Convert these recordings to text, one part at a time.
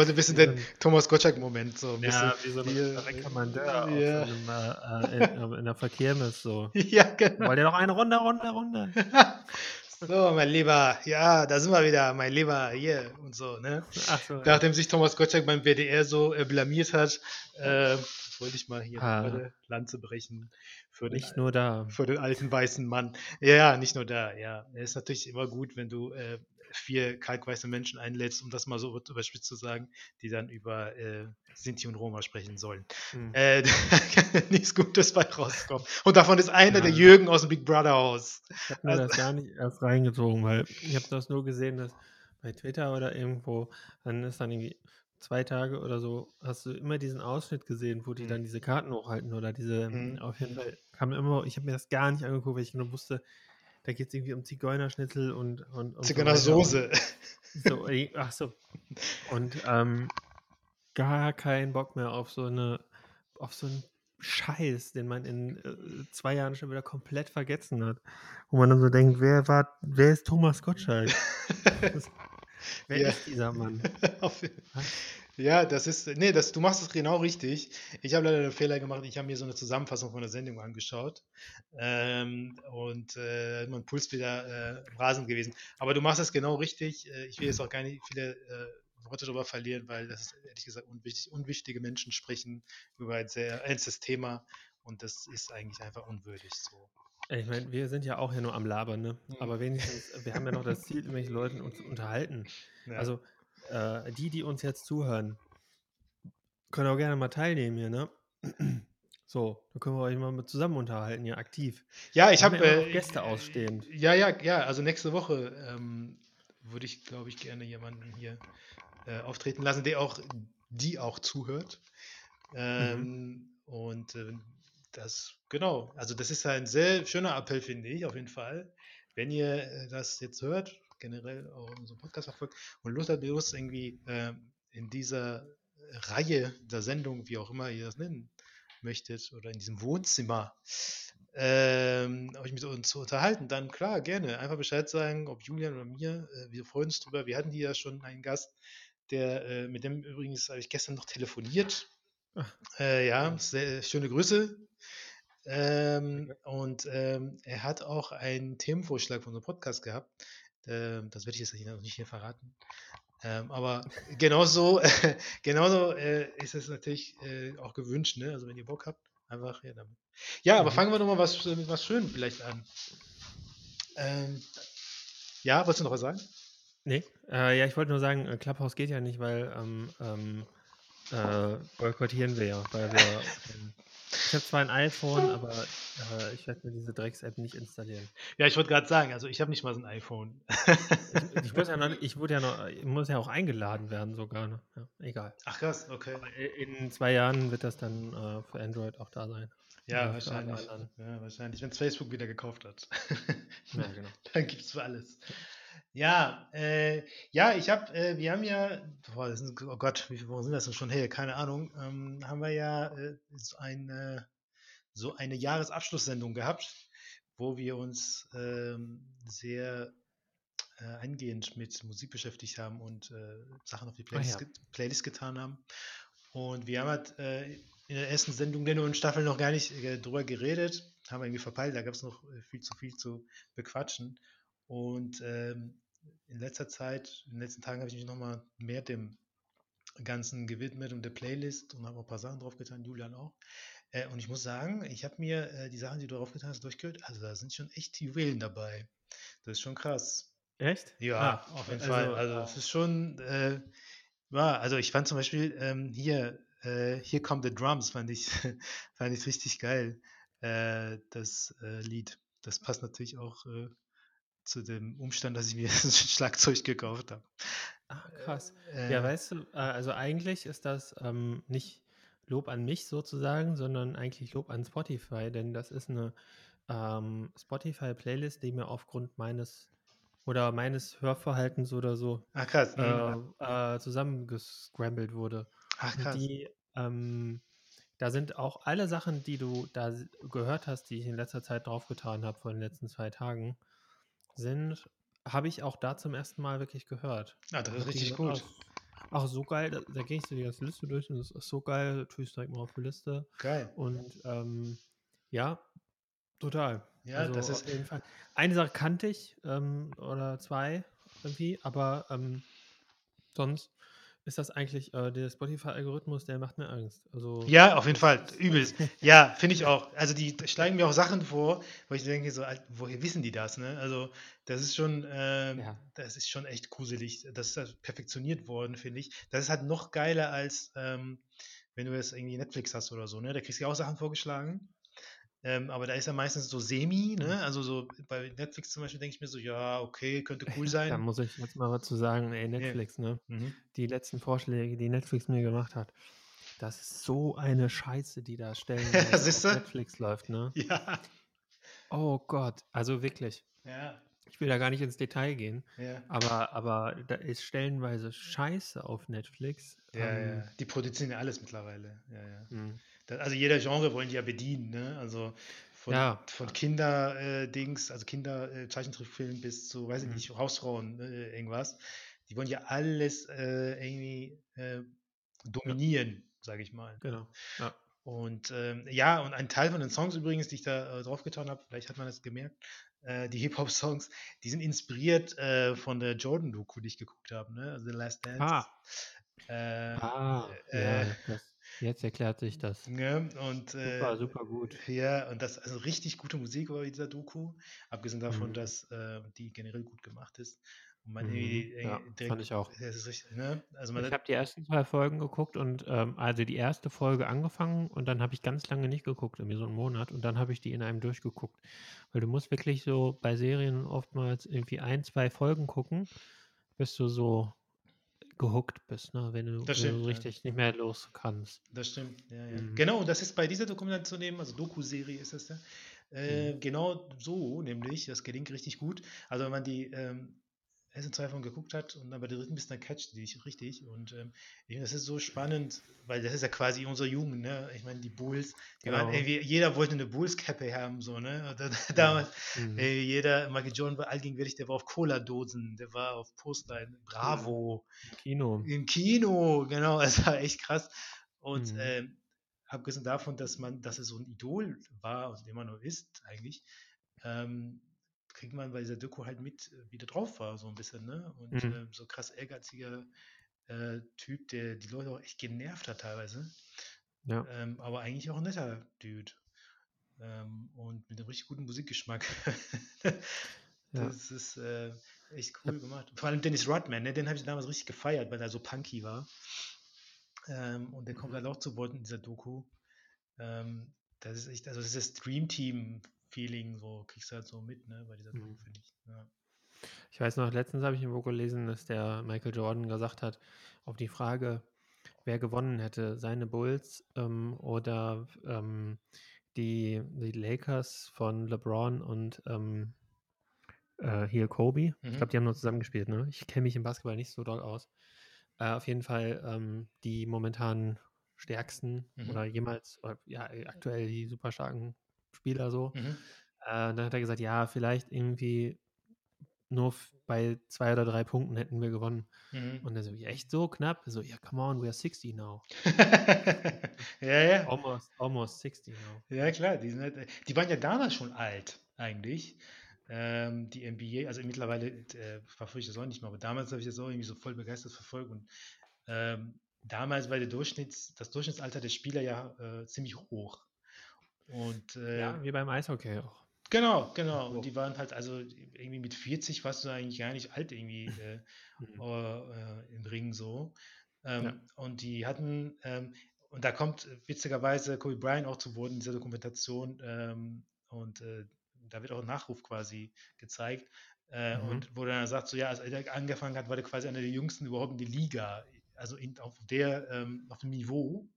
Wollte ein bisschen den Thomas Gottschalk-Moment so ein bisschen. Ja, wie so ein hier- ja. auf so einem, äh, äh, in, in der Verkehrnis so. Ja, genau. Wollt ihr noch eine Runde, Runde, Runde? So, mein Lieber, ja, da sind wir wieder, mein Lieber, hier und so, ne? Ach so, ja. Nachdem sich Thomas Gottschalk beim WDR so äh, blamiert hat, äh, wollte ich mal hier Ah. eine Lanze brechen für den, Nicht nur da. für den alten weißen Mann. Ja, nicht nur da, ja. Es ist natürlich immer gut, wenn du äh, vier kalkweiße Menschen einlädst, um das mal so überspitzt zu sagen, die dann über äh, Sinti und Roma sprechen sollen. Hm. Äh, da kann nichts Gutes bei rauskommen. Und davon ist einer Ja. der Jürgen aus dem Big Brother Haus. Ich habe mir das gar nicht erst reingezogen, weil ich habe das nur gesehen, dass bei Twitter oder irgendwo, dann ist dann irgendwie zwei Tage oder so, hast du immer diesen Ausschnitt gesehen, wo die Mhm. dann diese Karten hochhalten oder diese, Mhm. auf jeden Fall kam immer, ich habe mir das gar nicht angeguckt, weil ich nur wusste, da geht es irgendwie um Zigeunerschnitzel und, und, und so Zigeuner weiter. Soße. So, äh, ach so. Und ähm, gar keinen Bock mehr auf so eine, auf so einen Scheiß, den man in äh, zwei Jahren schon wieder komplett vergessen hat. Wo man dann so denkt, wer war, wer ist Thomas Gottschalk? wer Ja. ist dieser Mann? Ja, das ist, nee, das, du machst es genau richtig. Ich habe leider einen Fehler gemacht. Ich habe mir so eine Zusammenfassung von der Sendung angeschaut ähm, und äh, mein Puls wieder äh, im Rasen gewesen. Aber du machst es genau richtig. Äh, ich will jetzt auch gar nicht viele äh, Worte darüber verlieren, weil das ist ehrlich gesagt unwichtig. Unwichtige Menschen sprechen über ein sehr ernstes Thema und das ist eigentlich einfach unwürdig so. Ich meine, wir sind ja auch hier nur am Labern, ne? Mhm. Aber wenigstens, wir haben ja noch das Ziel, irgendwelche Leute uns zu unterhalten. Ja. Also, äh, die, die uns jetzt zuhören, können auch gerne mal teilnehmen hier, ne? So, da können wir euch mal mit zusammen unterhalten, hier aktiv. ja, ich habe immer noch Gäste ausstehend. Ja, ja, ja. Also nächste Woche ähm, würde ich, glaube ich, gerne jemanden hier äh, auftreten lassen, der auch, die auch zuhört. Ähm, Und äh, das, genau. Also das ist ein sehr schöner Appell, finde ich, auf jeden Fall. Wenn ihr äh, das jetzt hört, generell auch unseren Podcast verfolgt und Lust habt, Lust irgendwie ähm, in dieser Reihe der Sendung, wie auch immer ihr das nennen möchtet, oder in diesem Wohnzimmer, ähm, euch mit uns zu unterhalten, dann klar, gerne. Einfach Bescheid sagen, ob Julian oder mir. Äh, wir freuen uns drüber. Wir hatten hier ja schon einen Gast, der, äh, mit dem übrigens habe ich gestern noch telefoniert. Ach. Äh, ja, sehr, schöne Grüße. Ähm, und ähm, er hat auch einen Themenvorschlag von unserem Podcast gehabt. Ähm, das werde ich jetzt noch nicht hier verraten. Ähm, aber genauso, genauso äh, ist es natürlich äh, auch gewünscht, ne? Also wenn ihr Bock habt, einfach her damit. Ja, aber Mhm. fangen wir doch mal was, mit was Schönem vielleicht an. Ähm, ja, wolltest du noch was sagen? Nee, äh, ja, ich wollte nur sagen, äh, Clubhouse geht ja nicht, weil ähm, ähm, äh, boykottieren wir ja, weil wir. Ich habe zwar ein iPhone, aber äh, ich werde mir diese Drecks-App nicht installieren. Ja, ich wollte gerade sagen, also ich habe nicht mal so ein iPhone. Ich, ich, muss ja noch, ich wurde ja noch, ich muss ja auch eingeladen werden sogar. Ne? Ja, egal. Ach krass, okay. Aber In zwei Jahren wird das dann äh, für Android auch da sein. Ja, Ja, wahrscheinlich. Ja, wahrscheinlich, wenn es Facebook wieder gekauft hat. Ja, genau. Dann gibt es für alles. Ja, äh, ja, ich habe, äh, wir haben ja, boah, sind, oh Gott, wie viele Wochen sind das denn schon her? Keine Ahnung. Ähm, haben wir ja äh, so, eine, so eine Jahresabschlusssendung gehabt, wo wir uns ähm, sehr äh, eingehend mit Musik beschäftigt haben und äh, Sachen auf die Playlist, ja. get Playlist getan haben. Und wir haben halt äh, in der ersten Sendung der neuen Staffel noch gar nicht drüber geredet, haben wir irgendwie verpeilt, da gab es noch viel zu viel zu bequatschen. Und ähm, in letzter Zeit, in den letzten Tagen habe ich mich nochmal mehr dem Ganzen gewidmet und der Playlist und habe auch ein paar Sachen draufgetan, Julian auch. Äh, und ich muss sagen, ich habe mir äh, die Sachen, die du draufgetan hast, durchgehört. Also da sind schon echt Juwelen dabei. Das ist schon krass. Echt? Ja, Ah, auf jeden also, Fall. Also es ist schon, äh, ja, also ich fand zum Beispiel ähm, hier, äh, hier kommt the Drums, fand ich, fand ich richtig geil. Äh, das äh, Lied. Das passt natürlich auch zu dem Umstand, dass ich mir ein Schlagzeug gekauft habe. Ah, krass. Äh, Ja, weißt du, äh, also eigentlich ist das ähm, nicht Lob an mich sozusagen, sondern eigentlich Lob an Spotify, denn das ist eine ähm, Spotify-Playlist, die mir aufgrund meines oder meines Hörverhaltens oder so Ach krass. äh, mhm. äh, zusammengescrambled wurde. Ach Und krass. Die, ähm, da sind auch alle Sachen, die du da gehört hast, die ich in letzter Zeit draufgetan habe, von den letzten zwei Tagen, sind, habe ich auch da zum ersten Mal wirklich gehört. Ah, das ist die richtig so gut. Ach, so geil, da, da gehe ich so die ganze Liste durch und das ist so geil, tue ich direkt mal auf die Liste. Geil. Und ähm, ja, total. Ja, also das auf ist, jeden Fall. Eine Sache kannte ich ähm, oder zwei irgendwie, aber ähm, sonst ist das eigentlich äh, der Spotify-Algorithmus, der macht mir Angst. Also ja, auf jeden Fall, übelst. Ja, finde ich auch. Also die schlagen mir auch Sachen vor, wo ich denke, so, woher wissen die das? Ne? Also das ist schon, ähm, Ja. das ist schon echt gruselig. Das ist perfektioniert worden, finde ich. Das ist halt noch geiler als, ähm, wenn du jetzt irgendwie Netflix hast oder so, ne? Da kriegst du ja auch Sachen vorgeschlagen. Ähm, aber da ist ja meistens so semi, Mhm. ne? Also so bei Netflix zum Beispiel denke ich mir so, ja, okay, könnte cool Da sein. muss ich jetzt mal was zu sagen, ey, Netflix, ne? Mhm. Die letzten Vorschläge, die Netflix mir gemacht hat, das ist so eine Scheiße, die da stellen, auf? Netflix läuft, ne? Ja, Oh Gott, also wirklich. ja, Ich will da gar nicht ins Detail gehen, ja. aber, aber da ist stellenweise Scheiße auf Netflix. Ja, ähm, ja. Die produzieren ja alles mittlerweile. Ja, ja. mh. Also jeder Genre wollen die ja bedienen, ne? Also von, Ja. von Kinder-Dings, also Kinder-Zeichentrickfilm bis zu, weiß ich Mhm. nicht, Hausfrauen, äh, irgendwas. Die wollen ja alles äh, irgendwie äh, dominieren, sage ich mal. Genau. Ja. Und ähm, ja, und ein Teil von den Songs übrigens, die ich da äh, draufgetan habe, vielleicht hat man das gemerkt, äh, die Hip-Hop-Songs, die sind inspiriert äh, von der Jordan-Doku, die ich geguckt habe, ne? Also The Last Dance. Ah, Äh, ah, äh, ja, das, jetzt erklärt sich das. ne? Und äh, Super, super gut. Ja, und das also richtig gute Musik war dieser Doku, abgesehen davon, Mhm. dass äh, die generell gut gemacht ist. Und man Mhm, irgendwie ja, äh, direkt, fand ich auch. Richtig, ne? Also Ich habe die ersten zwei Folgen geguckt und ähm, also die erste Folge angefangen und dann habe ich ganz lange nicht geguckt, irgendwie so einen Monat und dann habe ich die in einem durchgeguckt. Weil du musst wirklich so bei Serien oftmals irgendwie ein, zwei Folgen gucken, bis du so gehuckt bist, ne? Wenn du, Das wenn du stimmt, so ja. richtig nicht mehr los kannst. Das stimmt, ja, ja. Mhm. Genau, und das ist bei dieser Dokumentation eben, also Doku-Serie ist das ja, äh, Mhm. genau so, nämlich, das gelingt richtig gut. Also wenn man die ähm, ersten zwei Folgen geguckt hat und dann bei der dritten bist, dann catcht die dich richtig. Und ähm, ich finde, das ist so spannend, weil das ist ja quasi unsere Jugend, ne? Ich meine, die Bulls, die waren Genau. irgendwie, jeder wollte eine Bulls-Cappe haben, so, ne? Damals, Mhm. Ey, jeder, Michael Jordan war allgegenwärtig, der war auf Cola-Dosen, der war auf Postline, Bravo, Im Kino. im Kino, genau, es war echt krass. Und Mhm. ähm, abgesehen davon, dass man, dass es so ein Idol war und immer noch ist, eigentlich, ähm, kriegt man bei dieser Doku halt mit, äh, wie der drauf war, so ein bisschen, ne? Und Mhm. ähm, so krass ehrgeiziger äh, Typ, der die Leute auch echt genervt hat teilweise. Ja. Ähm, aber eigentlich auch ein netter Dude. Ähm, und mit einem richtig guten Musikgeschmack. Ja. das ist äh, echt cool gemacht. Vor allem Dennis Rodman, ne? den habe ich damals richtig gefeiert, weil er so punky war. Ähm, und der kommt halt auch zu Wort in dieser Doku. Ähm, das ist echt, also das ist das Dream Team-Feeling, so kriegst du halt so mit, ne, bei dieser Doku, Mhm. finde ich. Ja. Ich weiß noch, letztens habe ich irgendwo gelesen, dass der Michael Jordan gesagt hat, auf die Frage, wer gewonnen hätte, seine Bulls ähm, oder ähm, die, die Lakers von LeBron und ähm, äh, hier Kobe. Ich Mhm. glaube, die haben nur zusammengespielt, ne? Ich kenne mich im Basketball nicht so doll aus. Äh, auf jeden Fall ähm, die momentan stärksten Mhm. oder jemals, oder, ja, aktuell die super starken Spieler so. Mhm. Äh, dann hat er gesagt, ja, vielleicht irgendwie nur bei zwei oder drei Punkten hätten wir gewonnen. Mhm. Und er so, echt so knapp? So, ja, come on, we are 60 now. ja, ja. Almost, almost 60 now. Ja, klar, die, sind halt, die waren ja damals schon alt, eigentlich. Ähm, die NBA, also mittlerweile äh, verfolge ich das auch nicht mehr, aber damals habe ich das auch irgendwie so voll begeistert verfolgt. Und ähm, damals war der Durchschnitts, das Durchschnittsalter der Spieler ja äh, ziemlich hoch. Und äh, Ja, wie beim Eishockey auch. genau, genau. Und die waren halt, also irgendwie mit 40 warst du eigentlich gar nicht alt irgendwie äh, Mhm. äh, im Ring so. Ähm, Ja. Und die hatten, ähm, und da kommt witzigerweise Kobe Bryant auch zu Wort in dieser Dokumentation ähm, und äh, da wird auch ein Nachruf quasi gezeigt. Äh, Mhm. Und wo dann sagt, so ja, als er angefangen hat, war der quasi einer der jüngsten überhaupt in der Liga, also in, auf der, ähm, auf dem Niveau.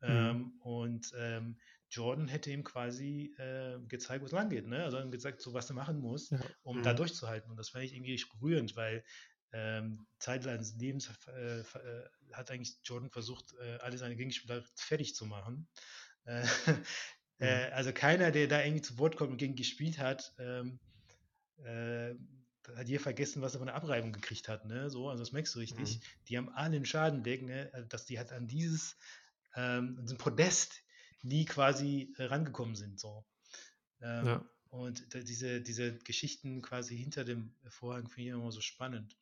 Mhm. Ähm, und ähm, Jordan hätte ihm quasi äh, gezeigt, wo es lang geht, ne? Also ihm gezeigt, so was er machen muss, Ja. um da Mhm. durchzuhalten. Und das fand ich irgendwie berührend, weil ähm, Zeit seines Lebens äh, äh, hat eigentlich Jordan versucht, äh, alle seine Gegenspieler fertig zu machen. Äh, äh, also keiner, der da irgendwie zu Wort kommt und gegen gespielt hat, ähm, äh, da hat jeder vergessen, was er von der Abreibung gekriegt hat, ne? So, also das merkst du richtig. Mhm. Die haben alle einen Schaden weg, ne? Also, dass die halt an dieses, ähm, diesen Podest nie quasi äh, rangekommen sind, so. Ähm, Ja. Und da, diese, diese Geschichten quasi hinter dem Vorhang finde ich immer so spannend.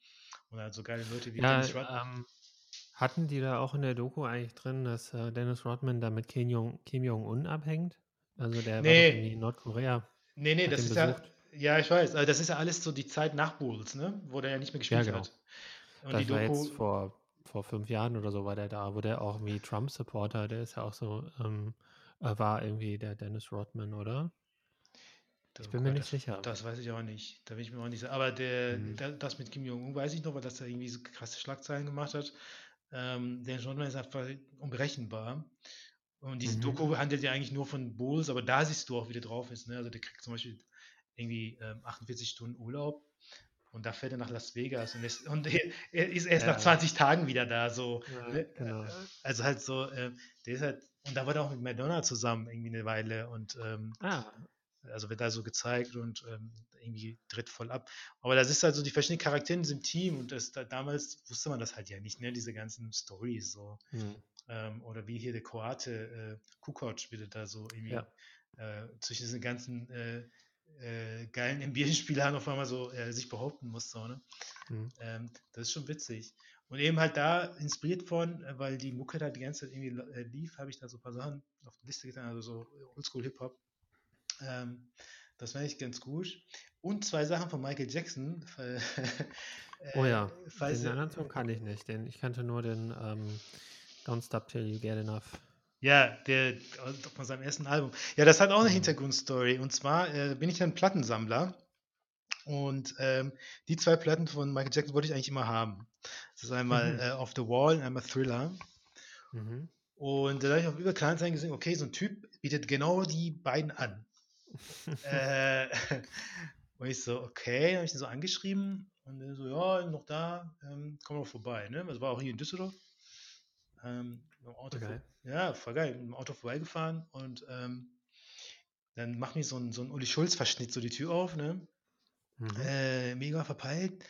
Und halt so geile Leute wie Ja, Dennis Rodman. ähm, hatten die da auch in der Doku eigentlich drin, dass äh, Dennis Rodman da mit Kim Jong, Kim Jong-un abhängt? Also der war doch Nee. in Nordkorea. Nee, nee, das ist ja, besucht. ja, ich weiß, also das ist ja alles so die Zeit nach Bulls, ne? Wo der ja nicht mehr gespielt genau. hat. Und Das die war Doku, jetzt vor, vor fünf Jahren oder so war der da, wo der auch irgendwie Trump-Supporter, der ist ja auch so, ähm, äh, war irgendwie der Dennis Rodman, oder? Das- Ich bin mir nicht sicher. Das weiß ich auch nicht. Da bin ich mir auch nicht sicher. Aber der, Mhm. da- das mit Kim Jong-un weiß ich noch, weil das da irgendwie so krasse Schlagzeilen gemacht hat. Ähm, der Jordan ist einfach unberechenbar. Und diese Mhm. Doku handelt ja eigentlich nur von Bulls, aber da siehst du auch, wie der drauf ist. Ne? Also der kriegt zum Beispiel irgendwie ähm, 48 Stunden Urlaub und da fährt er nach Las Vegas und, ist, und er, er ist erst Ja. nach 20 Tagen wieder da. So, Ja, ne? genau. Äh, Also halt so, äh, der ist halt, und da war er auch mit Madonna zusammen irgendwie eine Weile und ähm, Ah, also wird da so gezeigt und ähm, irgendwie tritt voll ab. Aber das ist halt so die verschiedenen Charaktere in diesem Team und das, da, damals wusste man das halt ja nicht, ne? Diese ganzen Stories so. hm. Ähm, oder wie hier der Kroate äh, Kukoc wieder da so irgendwie Ja. äh, zwischen diesen ganzen äh, äh, geilen NBA-Spielern auf einmal so äh, sich behaupten muss. So, ne? Hm. Ähm, das ist schon witzig. Und eben halt da inspiriert von, äh, weil die Mucke da die ganze Zeit irgendwie äh, lief, habe ich da so ein paar Sachen auf die Liste getan, also so Oldschool Hip-Hop. Ähm, das fand ich ganz gut. Und zwei Sachen von Michael Jackson. äh, Oh ja, den anderen Song kann ich nicht. Den, ich kannte nur den ähm, Don't Stop Till You Get Enough. Ja, der von seinem ersten Album. Ja, das hat auch eine Mhm. Hintergrundstory. Und zwar äh, bin ich ein Plattensammler. Und ähm, die zwei Platten von Michael Jackson wollte ich eigentlich immer haben. Das ist einmal Mhm. äh, Off the Wall und einmal Thriller. Mhm. Und da habe ich auf über Kleinanzeigen gesehen, okay, so ein Typ bietet genau die beiden an. äh, und ich so, okay, habe ich den so angeschrieben und er so, ja, noch da, ähm, komm doch vorbei. Ne? Das war auch hier in Düsseldorf. Ähm, Auto Okay. ja, voll geil, mit dem Auto vorbeigefahren und ähm, dann macht mir so ein, so ein Uli Schulz-Verschnitt so die Tür auf, ne? Mhm. Äh, mega verpeilt.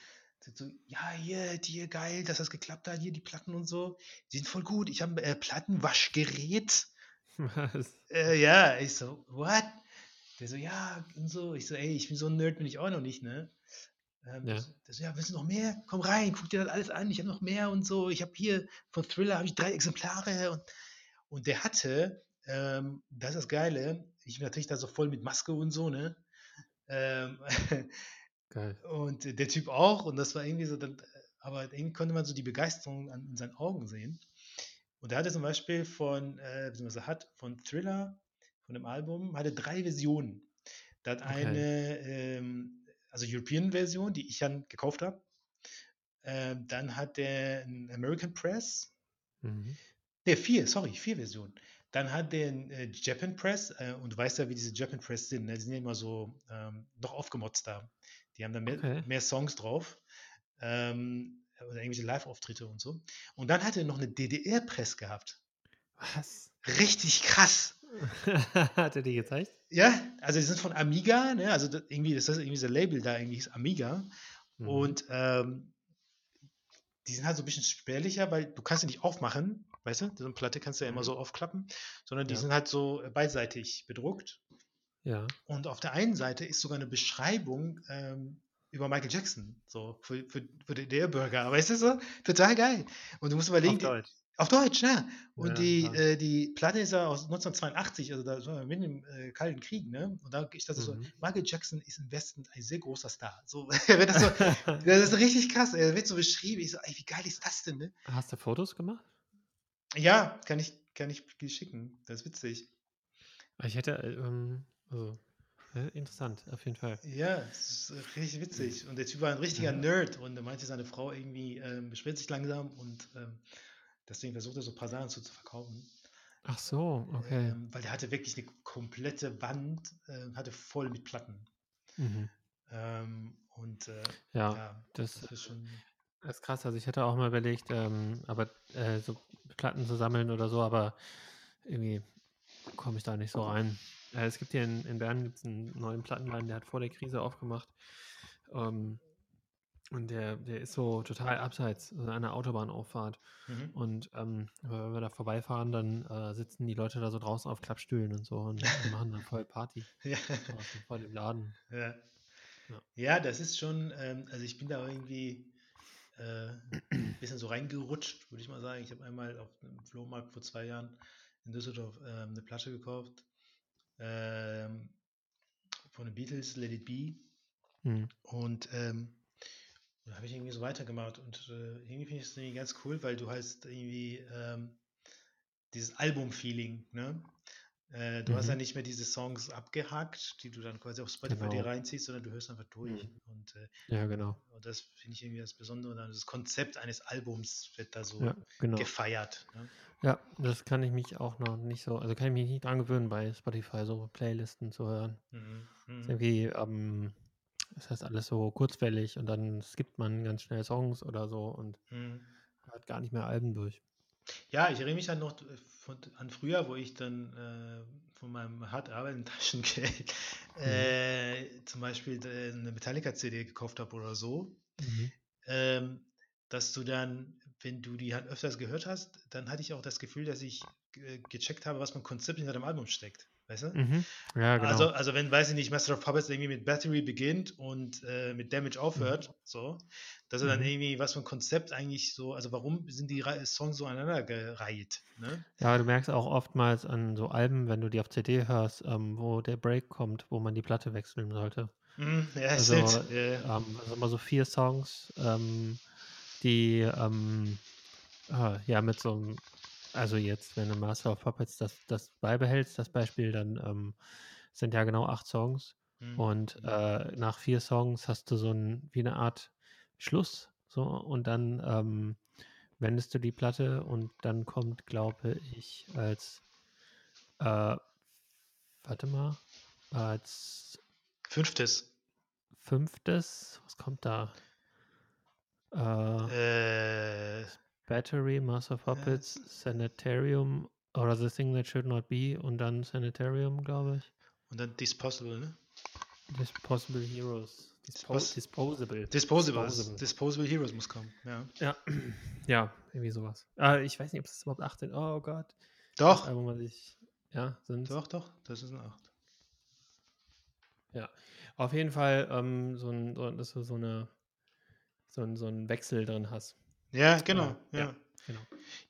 So, ja, hier, hier, geil, dass das geklappt hat, hier die Platten und so. Die sind voll gut. Ich habe ein äh, Plattenwaschgerät. Was? Äh, ja, ich so, what? Der so, ja, und so. Ich so, ey, ich bin so ein Nerd, bin ich auch noch nicht, ne? Ähm, Ja. der so- der so, ja, willst du noch mehr? Komm rein, guck dir das alles an. Ich habe noch mehr und so. Ich habe hier von Thriller habe ich drei Exemplare und, und der hatte, ähm, das ist das Geile, ich bin natürlich da so voll mit Maske und so, ne? Ähm, Geil. und der Typ auch und das war irgendwie so, dann, aber irgendwie konnte man so die Begeisterung an, in seinen Augen sehen. Und er hatte zum Beispiel von, äh, beziehungsweise hat von Thriller, von dem Album, hatte drei Versionen. Da hat Okay. eine, ähm, also European-Version, die ich dann gekauft habe. Ähm, dann hat der einen American Press. Mhm. Ne, vier, sorry, vier Versionen. Dann hat der äh, Japan Press äh, und du weißt ja, wie diese Japan Press sind. Ne? Die sind ja immer so ähm, noch aufgemotzt da. Die haben da mehr, Okay. mehr Songs drauf. Ähm, oder irgendwelche Live-Auftritte und so. Und dann hat er noch eine DDR-Press gehabt. Was? Richtig krass. Hat er die gezeigt? Ja, also die sind von Amiga, ne? Also das, irgendwie, das ist irgendwie ein Label da, irgendwie ist Amiga. Mhm. Und ähm, die sind halt so ein bisschen spärlicher, weil du kannst sie nicht aufmachen, weißt du? So eine Platte kannst du ja immer Mhm. so aufklappen, sondern die Ja. sind halt so äh, beidseitig bedruckt. Ja. Und auf der einen Seite ist sogar eine Beschreibung ähm, über Michael Jackson, so für, für, für den DDR-Bürger. Weißt du so? Total geil. Und du musst überlegen, Auf Deutsch. auf Deutsch, ja. Und Ja, die, krass. äh, die Platte ist ja aus 1982, also da war mitten im äh, Kalten Krieg, ne? Und da ich dachte so, Mhm. Michael Jackson ist im Westen ein sehr großer Star. So, das so, das ist richtig krass. Er wird so beschrieben. Ich so, ey, wie geil ist das denn, ne? Hast du Fotos gemacht? Ja, kann ich, kann ich schicken. Das ist witzig. Ich hätte, äh, ähm, also, interessant, auf jeden Fall. Ja, es ist äh, richtig witzig. Und der Typ war ein richtiger Mhm. Nerd und er meinte, seine Frau irgendwie ähm, beschwert sich langsam und ähm, deswegen versucht er so ein paar Sachen zu, zu verkaufen. Ach so, okay. Ähm, weil der hatte wirklich eine komplette Wand, äh, hatte voll mit Platten. Mhm. Ähm, und äh, Ja, ja, das- das ist schon. Das ist krass. Also ich hätte auch mal überlegt, ähm, aber äh, so Platten zu sammeln oder so, aber irgendwie komme ich da nicht so rein. Äh, es gibt hier in, in Bern gibt's einen neuen Plattenladen, der hat vor der Krise aufgemacht. Ähm, Und der, der ist so total abseits also der Autobahnauffahrt. Mhm. Und ähm, wenn wir da vorbeifahren, dann äh, sitzen die Leute da so draußen auf Klappstühlen und so und, machen dann voll Party. Ja. draußen vor dem Laden. Ja. Ja. ja, das ist schon, ähm, also ich bin da irgendwie äh, ein bisschen so reingerutscht, würde ich mal sagen. Ich habe einmal auf einem Flohmarkt vor zwei Jahren in Düsseldorf ähm, eine Platte gekauft ähm, von den Beatles, Let It Be. Hm. Und ähm, da habe ich irgendwie so weitergemacht. Und äh, irgendwie finde ich es irgendwie ganz cool, weil du hast irgendwie ähm, dieses Album-Feeling, ne? Äh, du hast ja Mhm. nicht mehr diese Songs abgehackt, die du dann quasi auf Spotify dir Genau. reinziehst, sondern du hörst einfach durch. Mhm. Und, äh, Ja, genau. und das finde ich irgendwie das Besondere. Das Konzept eines Albums wird da so Ja, genau. gefeiert. Ne? Ja, das kann ich mich auch noch nicht so, also kann ich mich nicht dran gewöhnen, bei Spotify so Playlisten zu hören. Mhm. Ist Mhm. irgendwie, ähm, das heißt alles so kurzwellig und dann skippt man ganz schnell Songs oder so und Mhm. hört gar nicht mehr Alben durch. Ja, ich erinnere mich dann noch äh, von, an früher, wo ich dann äh, von meinem hart arbeitenden Taschengeld Mhm. äh, zum Beispiel äh, eine Metallica-CD gekauft habe oder so, Mhm. ähm, dass du dann, wenn du die halt öfters gehört hast, dann hatte ich auch das Gefühl, dass ich äh, gecheckt habe, was für ein Konzept hinter dem Album steckt. Weißt du? Mhm. Ja, genau. Also, also wenn, weiß ich nicht, Master of Puppets irgendwie mit Battery beginnt und äh, mit Damage aufhört, so, dass er dann Mhm. irgendwie, was für ein Konzept eigentlich so, also warum sind die Songs so aneinander gereiht, ne? Ja, du merkst auch oftmals an so Alben, wenn du die auf CD hörst, ähm, wo der Break kommt, wo man die Platte wechseln sollte. Mhm, ja, Also, stimmt. Ja. Ähm, also immer so vier Songs, ähm, die ähm, äh, ja mit so einem, also jetzt, wenn du Master of Puppets das, das beibehältst, das Beispiel, dann ähm, sind ja genau acht Songs. Mhm. Und äh, nach vier Songs hast du so ein, wie eine Art Schluss. So, und dann ähm, wendest du die Platte und dann kommt, glaube ich, als äh, warte mal, als Fünftes. fünftes, was kommt da? Äh, Äh, Battery, Master of Puppets, Sanitarium oder The Thing That Should Not Be und dann Sanitarium, glaube ich. und dann Disposable, ne? Disposable Heroes. Dispo Was? Disposable. Disposable. Disposable. Disposable Heroes muss kommen, ja. Ja, ja, irgendwie sowas. Äh, ich weiß nicht, ob es überhaupt 18. Oh Gott. Das Doch, Album, was ich. Ja, sind. doch, doch, das ist ein 8. Ja. Auf jeden Fall, ähm, so ein, so, dass du so eine so ein, so einen Wechsel drin hast. Ja, genau, Äh, ja. ja. Genau.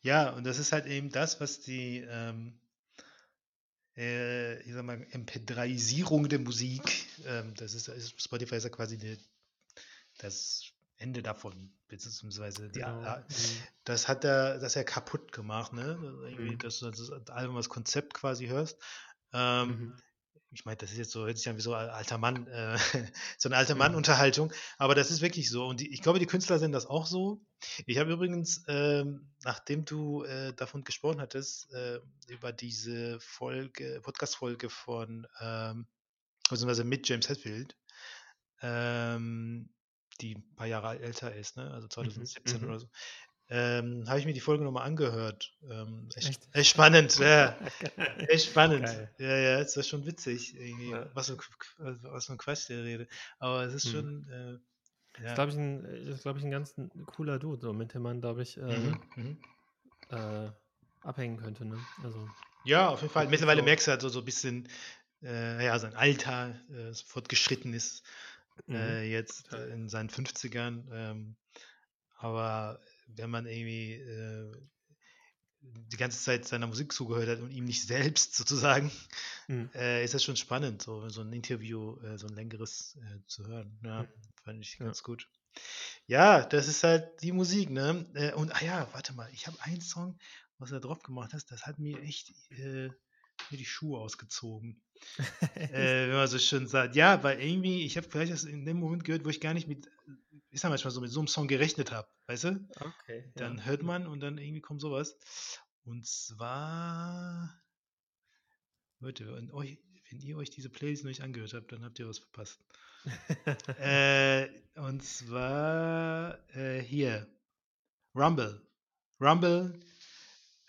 Ja, und das ist halt eben das, was die, ähm, äh, ich sag mal, MP3isierung der Musik, ähm, das ist, ist Spotify ist ja quasi die, das Ende davon, beziehungsweise die, genau. A- Mhm. das hat er, das er kaputt gemacht, ne? Also Irgendwie, Mhm. dass du das Album als Konzept quasi hörst. Ähm, Mhm. Ich meine, das ist jetzt so, hört sich an wie so ein alter Mann, äh, so eine alte Mhm. Mann-Unterhaltung, aber das ist wirklich so. Und die, ich glaube, die Künstler sind das auch so. Ich habe übrigens, ähm, nachdem du äh, davon gesprochen hattest, äh, über diese Folge, Podcast-Folge von, ähm, beziehungsweise mit James Hetfield, ähm, die ein paar Jahre älter ist, ne? also 2017 mhm. oder so, ähm, habe ich mir die Folge nochmal angehört. Ähm, echt, Echt? echt spannend, ja. Echt spannend. Geil. Ja, ja, es ist schon witzig, Ja. was, für, Qu- was für ein Quatsch der Rede. Aber es ist Mhm. schon, äh, Das ja. ist, glaube ich, ein, ist, glaub ich, ein ganz cooler Dude, so, mit dem man, glaube ich, äh, Mhm, äh, abhängen könnte. Ne? Also, Ja, auf jeden Fall. Mittlerweile so. merkst du halt so, so ein bisschen, äh, ja, sein Alter äh, fortgeschritten ist, mhm. äh, jetzt äh, in seinen 50ern. Ähm, aber wenn man irgendwie äh, die ganze Zeit seiner Musik zugehört hat und ihm nicht selbst sozusagen, Mhm. äh, ist das schon spannend, so, so ein Interview, äh, so ein längeres äh, zu hören. Ja, Mhm. fand ich Ja. ganz gut. Ja, das ist halt die Musik, ne? Äh, und, ah ja, warte mal, ich habe einen Song, was er drauf gemacht hat, das hat mir echt äh, mir die Schuhe ausgezogen. äh, wenn man so schön sagt. Ja, weil irgendwie, ich habe vielleicht das in dem Moment gehört, wo ich gar nicht mit, ist ja manchmal so, mit so einem Song gerechnet habe, weißt du? okay. Dann ja. hört man und dann irgendwie kommt sowas. Und zwar, Leute, wenn, euch, wenn ihr euch diese Playlist noch nicht angehört habt, dann habt ihr was verpasst. äh, und zwar äh, hier, Rumble. Rumble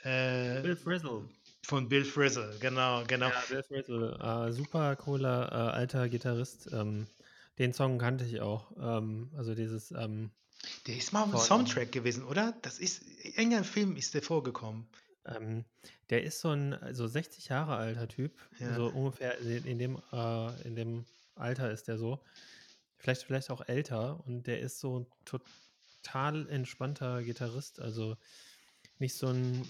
äh, Bill Frizzle. von Bill Frizzle, genau, genau. Ja, Bill Frizzle. Äh, super cooler äh, alter Gitarrist. Ähm, Den Song kannte ich auch. Ähm, also dieses. Ähm, der ist mal auf dem Soundtrack gewesen, oder? Das ist, in irgendeinem Film ist der vorgekommen. ähm, der ist so ein also 60 Jahre alter Typ. Ja. So ungefähr in in dem, äh, in dem Alter ist der so. Vielleicht, vielleicht auch älter. Und der ist so ein total entspannter Gitarrist. Also nicht so ein.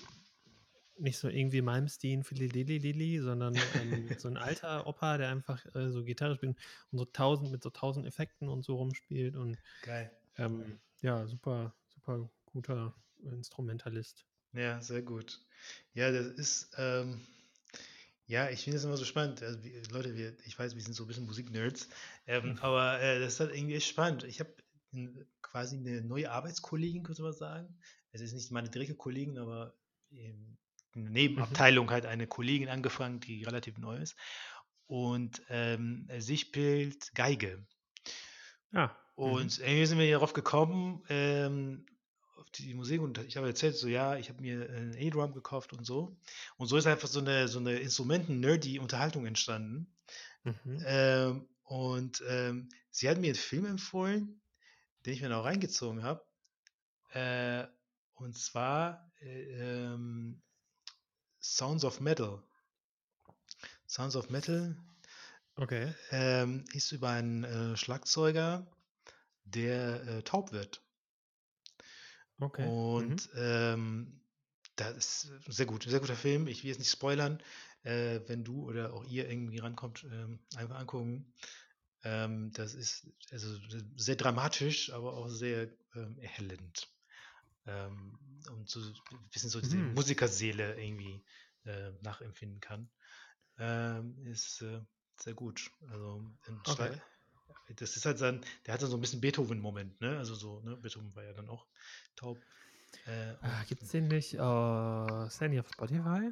Nicht so irgendwie Malmsteen, Lili, sondern ähm, so ein alter Opa, der einfach äh, so Gitarre spielt und so tausend mit so tausend Effekten und so rumspielt und Geil. ähm, ja, super, super guter Instrumentalist. Ja, sehr gut. Ja, das ist, ähm, ja, ich finde das immer so spannend. Also, wie, Leute, wir, ich weiß, wir sind so ein bisschen Musiknerds, ähm, Mhm. aber äh, das ist halt irgendwie echt spannend. Ich habe quasi eine neue Arbeitskollegin, könnte man sagen. Es ist nicht meine direkte Kollegin, aber ähm, eine Nebenabteilung hat eine Kollegin angefangen, die relativ neu ist. Und ähm, sie spielt Geige. Ah, mhm. Und irgendwie sind wir darauf gekommen, ähm, auf die Musik und ich habe erzählt, so ja, ich habe mir ein A-Drum gekauft und so. Und so ist einfach so eine, so eine Instrumenten-nerdy Unterhaltung entstanden. Mhm. Ähm, und ähm, sie hat mir einen Film empfohlen, den ich mir noch reingezogen habe. Äh, und zwar äh, ähm, Sounds of Metal. Sounds of Metal Okay. ähm, ist über einen äh, Schlagzeuger, der äh, taub wird. Okay. mhm. Und ähm, das ist sehr gut, sehr guter Film. Ich will jetzt nicht spoilern. Äh, wenn du oder auch ihr irgendwie rankommt, ähm, einfach angucken. Ähm, das ist also sehr dramatisch, aber auch sehr ähm, erhellend. Und so ein bisschen so diese Mhm. Musikerseele irgendwie äh, nachempfinden kann. Ähm, ist äh, sehr gut. Also Okay. Das ist halt sein, der hatte so ein bisschen Beethoven-Moment, ne? Also so, ne? Beethoven war ja dann auch taub. Äh, Ah, Gibt es den nicht äh, Sandy auf Spotify?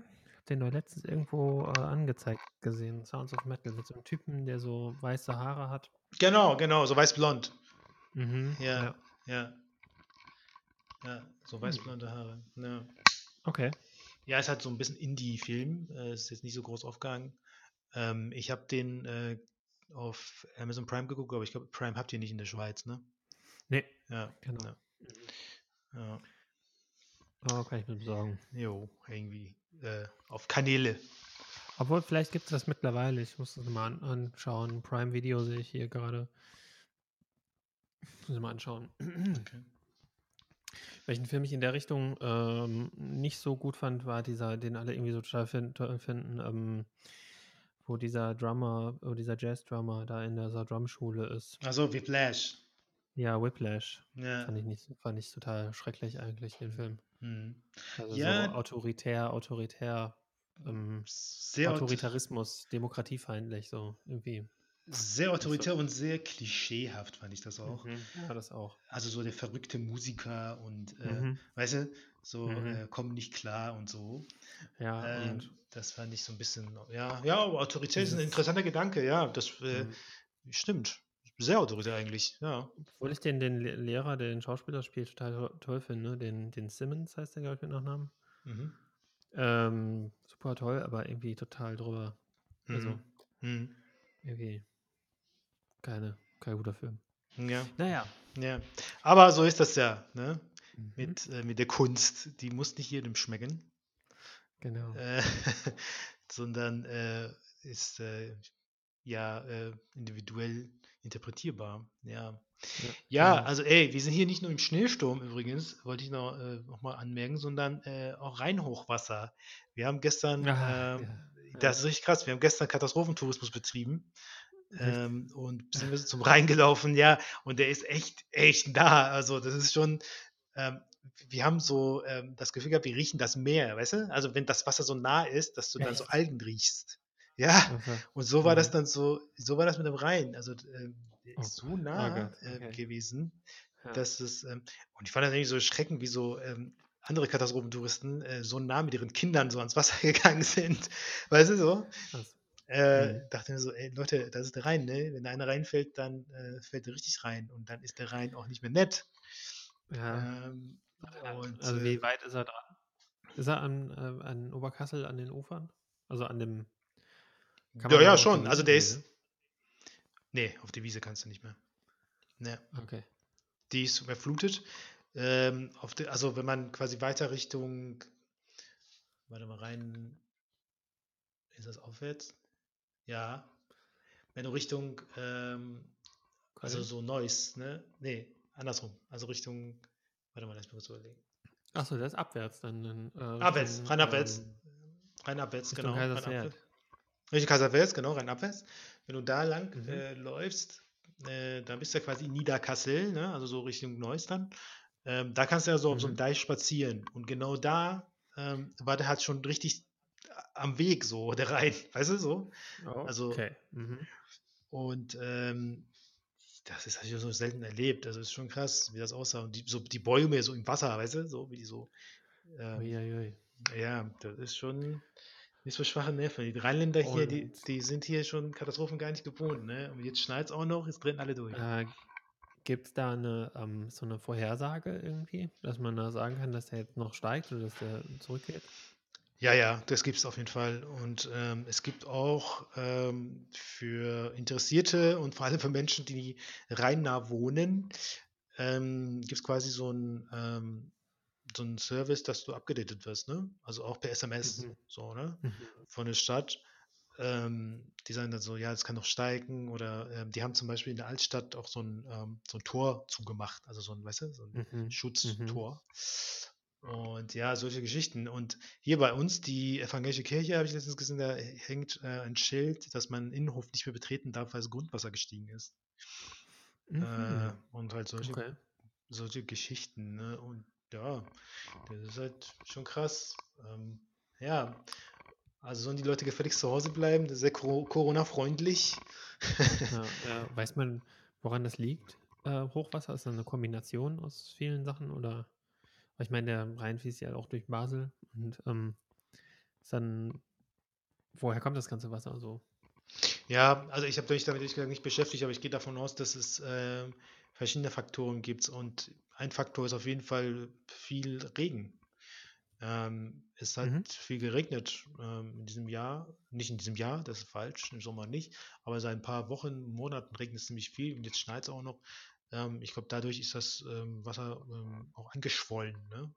Den doch letztens irgendwo äh, angezeigt gesehen. Sounds of Metal mit so einem Typen, der so weiße Haare hat. Genau, genau, so weiß-blond. Mhm. Ja, ja. Ja, Hm. so weiß-blonde Haare. Ja. Okay. ja, es hat so ein bisschen Indie-Film. Äh, ist jetzt nicht so groß aufgegangen. Ähm, ich habe den äh, auf Amazon Prime geguckt, aber ich glaube, Prime habt ihr nicht in der Schweiz, ne? Nee, Ja, genau. Ja. ja. Oh, kann ich mir besorgen. Jo, irgendwie. Äh, auf Kanäle. Obwohl, vielleicht gibt es das mittlerweile. Ich muss das mal an anschauen. Prime Video sehe ich hier gerade. Muss ich mal anschauen. Okay. Welchen Film ich in der Richtung ähm, nicht so gut fand, war dieser, den alle irgendwie so total fin toll finden, ähm, wo dieser Drummer, wo dieser Jazz-Drummer da in dieser Drumschule ist. Also Whiplash. Ja, Whiplash. Ja. Fand ich nicht, fand ich total schrecklich eigentlich, den Film. Mhm. Also Ja. so autoritär, autoritär, ähm, Autoritarismus, demokratiefeindlich, so irgendwie. Sehr autoritär und sehr klischeehaft fand ich das auch. Mhm. Ja, das auch. Also so der verrückte Musiker und äh, Mhm. weißt du, so Mhm. äh, kommen nicht klar und so. Ja, Ähm, und das fand ich so ein bisschen, ja, ja, aber Autorität ist ein interessanter Gedanke, ja, das äh, Mhm. stimmt. Sehr autoritär eigentlich, ja. obwohl ich den, den Le- Lehrer, der den Schauspieler spielt, total to- toll finde, den, den Simmons heißt der, glaube ich, mit Nachnamen. Mhm. Ähm, super toll, aber irgendwie total drüber. Also, irgendwie keine, kein guter Film. Ja, Naja. ja. Aber so ist das ja, ne? Mhm. Mit, äh, mit der Kunst. Die muss nicht jedem schmecken. Genau. äh, sondern äh, ist äh, ja äh, individuell interpretierbar. Ja. Ja, Ja, genau. also ey, wir sind hier nicht nur im Schneesturm übrigens, wollte ich noch, äh, noch mal anmerken, sondern äh, auch Rheinhochwasser. Wir haben gestern, Ah, ähm, ja, das ist richtig krass, wir haben gestern Katastrophentourismus betrieben? Ähm, und sind wir zum Rhein gelaufen, ja, und der ist echt, echt nah. Also das ist schon, ähm, wir haben so ähm, das Gefühl gehabt, wir riechen das Meer, weißt du? Also wenn das Wasser so nah ist, dass du dann so? Algen riechst. Ja, Also, und so war das Mhm. dann so, so war das mit dem Rhein. Also der ist so nah okay. gewesen, ja. dass es, ähm, und ich fand das irgendwie so erschreckend, wie so ähm, andere Katastrophentouristen äh, so nah mit ihren Kindern so ans Wasser gegangen sind. Weißt du so? Äh, Mhm. Dachte mir so, ey Leute, das ist der Rhein, ne? Wenn da einer reinfällt, dann äh, fällt er richtig rein und dann ist der Rhein auch nicht mehr nett. Ja. Ähm, und, also äh, wie weit ist er dran? Ist er an, äh, an Oberkassel an den Ufern? Also an dem. ja, ja, schon. Also der ist, Nee, auf die Wiese kannst du nicht mehr. Nee. Okay. Die ist überflutet. Ähm, auf die, also wenn man quasi weiter Richtung, warte mal rein, ist das aufwärts? Ja. Wenn du Richtung, ähm, also so Neuss, ne? Nee, andersrum. Also Richtung, warte mal, lass mich kurz überlegen. Achso, das ist abwärts dann. Äh, Abwärts, Richtung, rein abwärts. ähm, Rein abwärts, Richtung genau. Rein Kaiserswerth. abwärts. Richtung Kaiserfeld, genau, rein abwärts. Wenn du da lang Mhm. äh, läufst, äh, dann bist du ja quasi in Niederkassel, ne? also so Richtung Neuss dann. Ähm, da kannst du ja so auf so einem Mhm. Deich spazieren. Und genau da ähm, war der halt schon richtig am Weg, so der Rhein, weißt du so? Also- okay. Mhm. Und ähm, das ist halt so selten erlebt. Also ist schon krass, wie das aussah. Und die, so die Bäume so im Wasser, weißt du, so wie die so. Ähm, Uiuiui. ja, das ist schon nicht so schwache Nerven. Die Rheinländer hier, die, Und- die sind hier schon Katastrophen gar nicht gewohnt. Ne? Und jetzt schneit es auch noch, jetzt brennen alle durch. Äh, Gibt es da eine, ähm, so eine Vorhersage irgendwie, dass man da sagen kann, dass der jetzt noch steigt oder dass der zurückgeht? Ja, ja, das gibt es auf jeden Fall. Und ähm, es gibt auch ähm, für Interessierte und vor allem für Menschen, die rheinnah wohnen, ähm, gibt es quasi so ein, ähm, so ein Service, dass du abgedatet wirst, ne? Also auch per SMS, Mhm. so, ne? Mhm. Von der Stadt. Ähm, die sagen dann so, ja, es kann noch steigen. Oder ähm, die haben zum Beispiel in der Altstadt auch so ein, ähm, so ein Tor zugemacht, also so ein, weißt du, so ein Mhm. Schutztor. Und ja, solche Geschichten. Und hier bei uns, die evangelische Kirche, habe ich letztens gesehen, da hängt äh, ein Schild, dass man den Innenhof nicht mehr betreten darf, weil das Grundwasser gestiegen ist. Äh, Mhm. und halt solche, Okay. solche Geschichten. Ne? Und ja, das ist halt schon krass. Ähm, ja, also sollen die Leute gefälligst zu Hause bleiben, das ist sehr Coro- Corona-freundlich. Ja, ja. Weiß man, woran das liegt? Äh, Hochwasser ist das eine Kombination aus vielen Sachen oder? Weil ich meine, der Rhein fließt ja auch durch Basel und ähm, dann, woher kommt das ganze Wasser so? Ja, also ich habe mich damit gesagt nicht beschäftigt, aber ich gehe davon aus, dass es ähm, verschiedene Faktoren gibt. Und ein Faktor ist auf jeden Fall viel Regen. Ähm, es hat Mhm. viel geregnet ähm, in diesem Jahr. Nicht in diesem Jahr, das ist falsch, im Sommer nicht. Aber seit ein paar Wochen, Monaten regnet es ziemlich viel und jetzt schneit es auch noch. Ähm, ich glaube, dadurch ist das ähm, Wasser ähm, auch angeschwollen. Ne?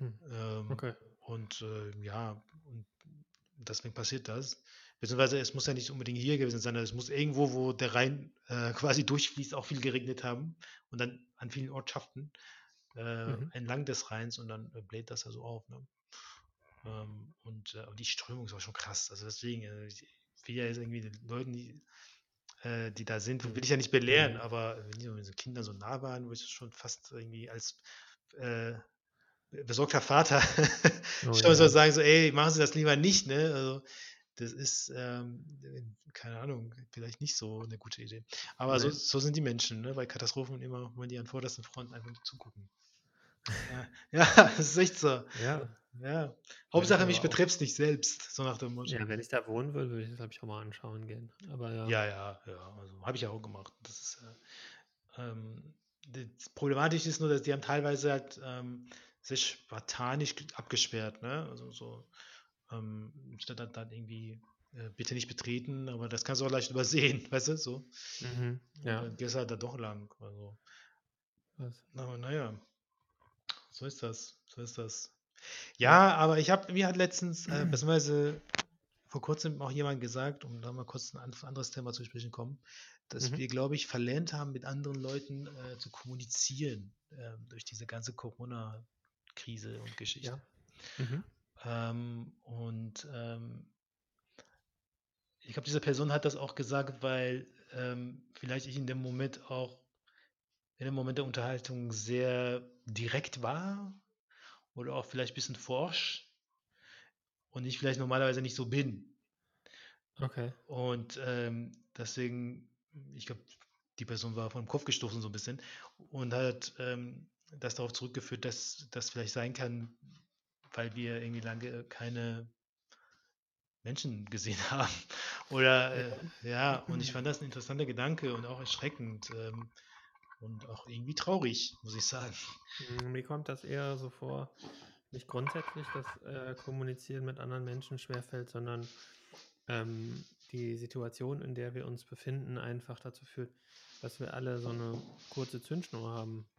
Mhm. Ähm, Okay. und äh, ja, und deswegen passiert das. Beziehungsweise es muss ja nicht unbedingt hier gewesen sein, es muss irgendwo, wo der Rhein äh, quasi durchfließt, auch viel geregnet haben und dann an vielen Ortschaften äh, Mhm. entlang des Rheins und dann äh, bläht das ja so auf. Ne? Ähm, und äh, die Strömung ist auch schon krass. Also deswegen, äh, ich will ja jetzt irgendwie den Leuten, die, äh, die da sind, will ich ja nicht belehren, Mhm. aber wenn die so Kindern so nah waren, wo ich das schon fast irgendwie als äh, besorgter Vater Oh schon so ja. sagen, so, ey, machen Sie das lieber nicht, ne? Also, das ist, ähm, keine Ahnung, vielleicht nicht so eine gute Idee. Aber so, so sind die Menschen, ne? Bei Katastrophen immer, wenn die an vordersten Front einfach zugucken. Ja, ja, das ist echt so. Ja. Ja. Hauptsache, mich betrifft nicht selbst, so nach dem Motto. ja, wenn ich da wohnen würde, würde ich das, glaube ich, auch mal anschauen gehen. Aber ja. Ja, ja, ja. Also habe ich ja auch gemacht. Das ist, äh, ähm, das problematisch ist nur, dass die haben teilweise halt ähm, sich spartanisch ge- abgesperrt, ne? Also so, ähm, statt dann, dann irgendwie äh, bitte nicht betreten, aber das kannst du auch leicht übersehen, weißt du, so. Mhm. Und Ja. Dann gehst du halt da doch lang. Also, Was? aber naja, so ist das. So ist das. Ja, aber ich habe, mir hat letztens, äh, beziehungsweise vor kurzem auch jemand gesagt, um da mal kurz ein an- anderes Thema zu sprechen kommen, dass Mhm. wir, glaube ich, verlernt haben, mit anderen Leuten äh, zu kommunizieren ähm, durch diese ganze Corona-Krise und Geschichte. Ja. Mhm. Ähm, und ähm, ich glaube, diese Person hat das auch gesagt, weil ähm, vielleicht ich in dem Moment auch in dem Moment der Unterhaltung sehr direkt war oder auch vielleicht ein bisschen forsch und ich vielleicht normalerweise nicht so bin. Okay. Und ähm, deswegen, ich glaube, die Person war vom Kopf gestoßen so ein bisschen und hat ähm, das darauf zurückgeführt, dass das vielleicht sein kann, weil wir irgendwie lange keine Menschen gesehen haben. Oder äh, ja, und ich fand das ein interessanter Gedanke und auch erschreckend ähm, und auch irgendwie traurig, muss ich sagen. Mm, Mir kommt das eher so vor, nicht grundsätzlich, dass äh, Kommunizieren mit anderen Menschen schwerfällt, sondern ähm, die Situation, in der wir uns befinden, einfach dazu führt, dass wir alle so eine kurze Zündschnur haben.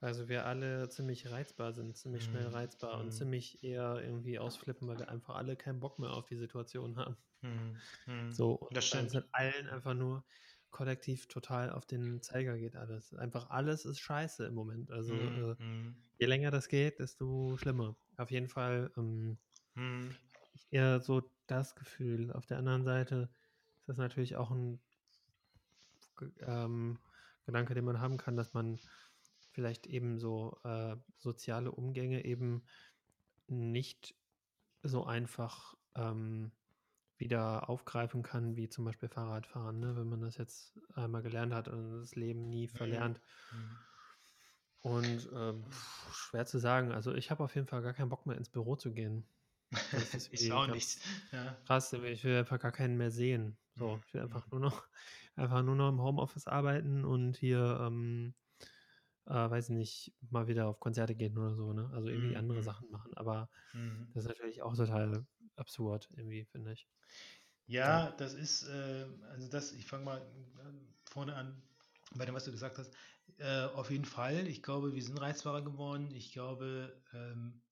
Also wir alle ziemlich reizbar sind, ziemlich schnell Mhm. reizbar und Mhm. ziemlich eher irgendwie ausflippen, weil wir einfach alle keinen Bock mehr auf die Situation haben. Mhm. Mhm. So, und Das dann stimmt. sind allen einfach nur kollektiv total auf den Zeiger geht alles. Einfach alles ist scheiße im Moment. Also Mhm. äh, Mhm. je länger das geht, desto schlimmer. Auf jeden Fall ähm, Mhm. eher so das Gefühl. Auf der anderen Seite ist das natürlich auch ein ähm, Gedanke, den man haben kann, dass man vielleicht eben so äh, soziale Umgänge eben nicht so einfach ähm, wieder aufgreifen kann, wie zum Beispiel Fahrradfahren, ne? wenn man das jetzt einmal gelernt hat und das Leben nie verlernt. Mhm. Und ähm, pf, schwer zu sagen. Also ich habe auf jeden Fall gar keinen Bock mehr ins Büro zu gehen. Das ist Ich auch nicht. Ja. krass. Ich will einfach gar keinen mehr sehen. So, Mhm. ich will einfach nur noch, einfach nur noch im Homeoffice arbeiten und hier, ähm, äh, weiß nicht, mal wieder auf Konzerte gehen oder so, ne? Also irgendwie andere Mhm. Sachen machen. Aber Mhm. das ist natürlich auch total absurd, irgendwie, finde ich. Ja, das ist, äh, also das, ich fange mal äh, vorne an, bei dem, was du gesagt hast. Äh, auf jeden Fall, ich glaube, wir sind reizbarer geworden. Ich glaube, ähm,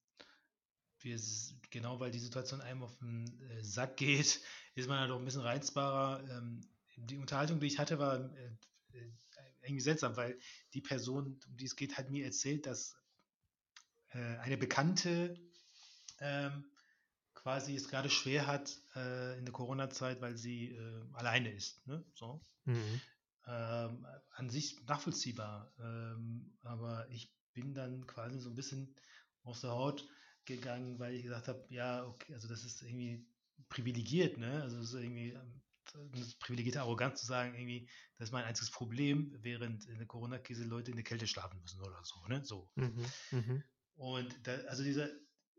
wir, genau weil die Situation einem auf den äh, Sack geht, ist man halt auch ein bisschen reizbarer. Ähm, die Unterhaltung, die ich hatte, war äh, äh, irgendwie seltsam, weil die Person, um die es geht, hat mir erzählt, dass eine Bekannte ähm, quasi es gerade schwer hat äh, in der Corona-Zeit, weil sie äh, alleine ist. Ne? So. Mhm. Ähm, an sich nachvollziehbar. Ähm, aber ich bin dann quasi so ein bisschen aus der Haut gegangen, weil ich gesagt habe, ja, okay, also das ist irgendwie privilegiert, ne? Also es ist irgendwie ähm, privilegierte Arroganz zu sagen, irgendwie, das ist mein einziges Problem, während in der Corona-Krise Leute in der Kälte schlafen müssen oder so, ne? So. Mhm. Mhm. Und da, also dieser,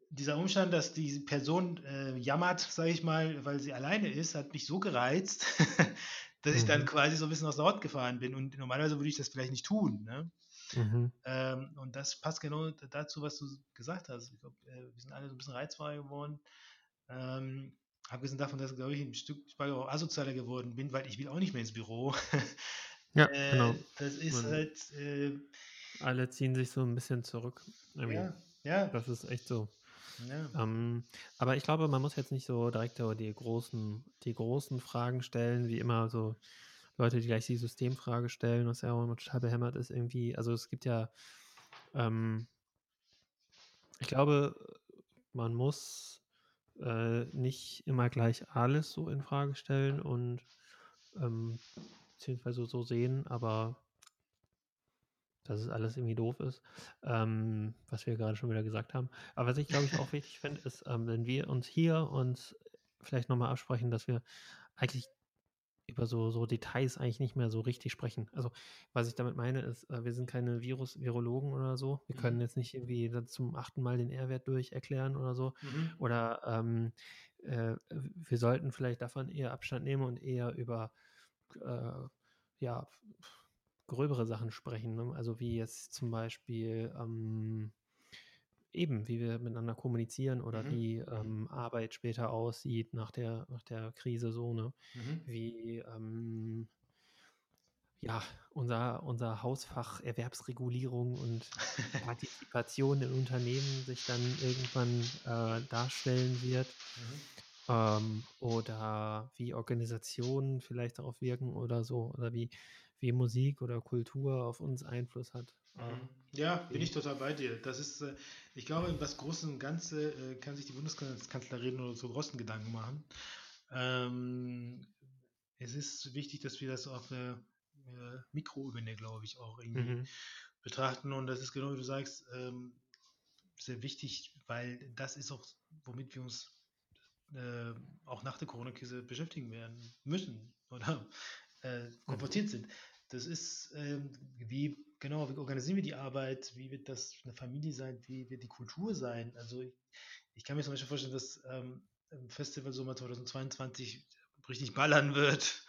dieser Umstand, dass die Person äh, jammert, sage ich mal, weil sie alleine ist, hat mich so gereizt, dass ich dann Mhm. quasi so ein bisschen aus der Haut gefahren bin. Und normalerweise würde ich das vielleicht nicht tun. Ne? Mhm. Ähm, und das passt genau dazu, was du gesagt hast. Ich glaube, äh, wir sind alle so ein bisschen reizfrei geworden. Ähm, abgesehen davon, dass ich, glaube ich, ein Stück weit auch asozialer geworden bin, weil ich will auch nicht mehr ins Büro. Ja, äh, genau. Das ist Man- halt, äh, Alle ziehen sich so ein bisschen zurück. Irgendwie. ja, ja, Das ist echt so. Ja. Ähm, aber ich glaube, man muss jetzt nicht so direkt die großen, die großen Fragen stellen, wie immer so Leute, die gleich die Systemfrage stellen, was ja auch immer total behämmert ist irgendwie. Also es gibt ja, ähm, ich glaube, man muss äh, nicht immer gleich alles so in Frage stellen und ähm, beziehungsweise so sehen, aber dass es alles irgendwie doof ist, ähm, was wir gerade schon wieder gesagt haben. Aber was ich, glaube ich, auch wichtig finde, ist, ähm, wenn wir uns hier uns vielleicht nochmal absprechen, dass wir eigentlich über so, so Details eigentlich nicht mehr so richtig sprechen. Also, was ich damit meine, ist, äh, wir sind keine Virus Virologen oder so. Wir können Mhm. jetzt nicht irgendwie zum achten Mal den R-Wert durch erklären oder so. Mhm. Oder ähm, äh, wir sollten vielleicht davon eher Abstand nehmen und eher über äh, ja, gröbere Sachen sprechen. Ne? Also wie jetzt zum Beispiel ähm, eben, wie wir miteinander kommunizieren oder Mhm. wie ähm, Arbeit später aussieht nach der, nach der Krise so, ne? Mhm. Wie ähm, ja, unser, unser Hausfach Erwerbsregulierung und Partizipation in Unternehmen sich dann irgendwann äh, darstellen wird. Mhm. Ähm, oder wie Organisationen vielleicht darauf wirken oder so. Oder wie, wie Musik oder Kultur auf uns Einfluss hat. Mhm. Ähm, Ja, bin ich total bei dir. Das ist, äh, ich glaube, im was Großen und Ganze äh, kann sich die Bundeskanzlerin oder so großen Gedanken machen. Ähm, es ist wichtig, dass wir das auf der äh, Mikroebene, glaube ich, auch irgendwie Mhm. betrachten. Und das ist genau wie du sagst, ähm, sehr wichtig, weil das ist auch, womit wir uns auch nach der Corona-Krise beschäftigen werden müssen oder äh, konfrontiert sind. Das ist, ähm, wie, genau, wie organisieren wir die Arbeit, wie wird das eine Familie sein, wie wird die Kultur sein? Also ich, ich kann mir zum Beispiel vorstellen, dass ähm, im Festival Sommer 2022 richtig ballern wird,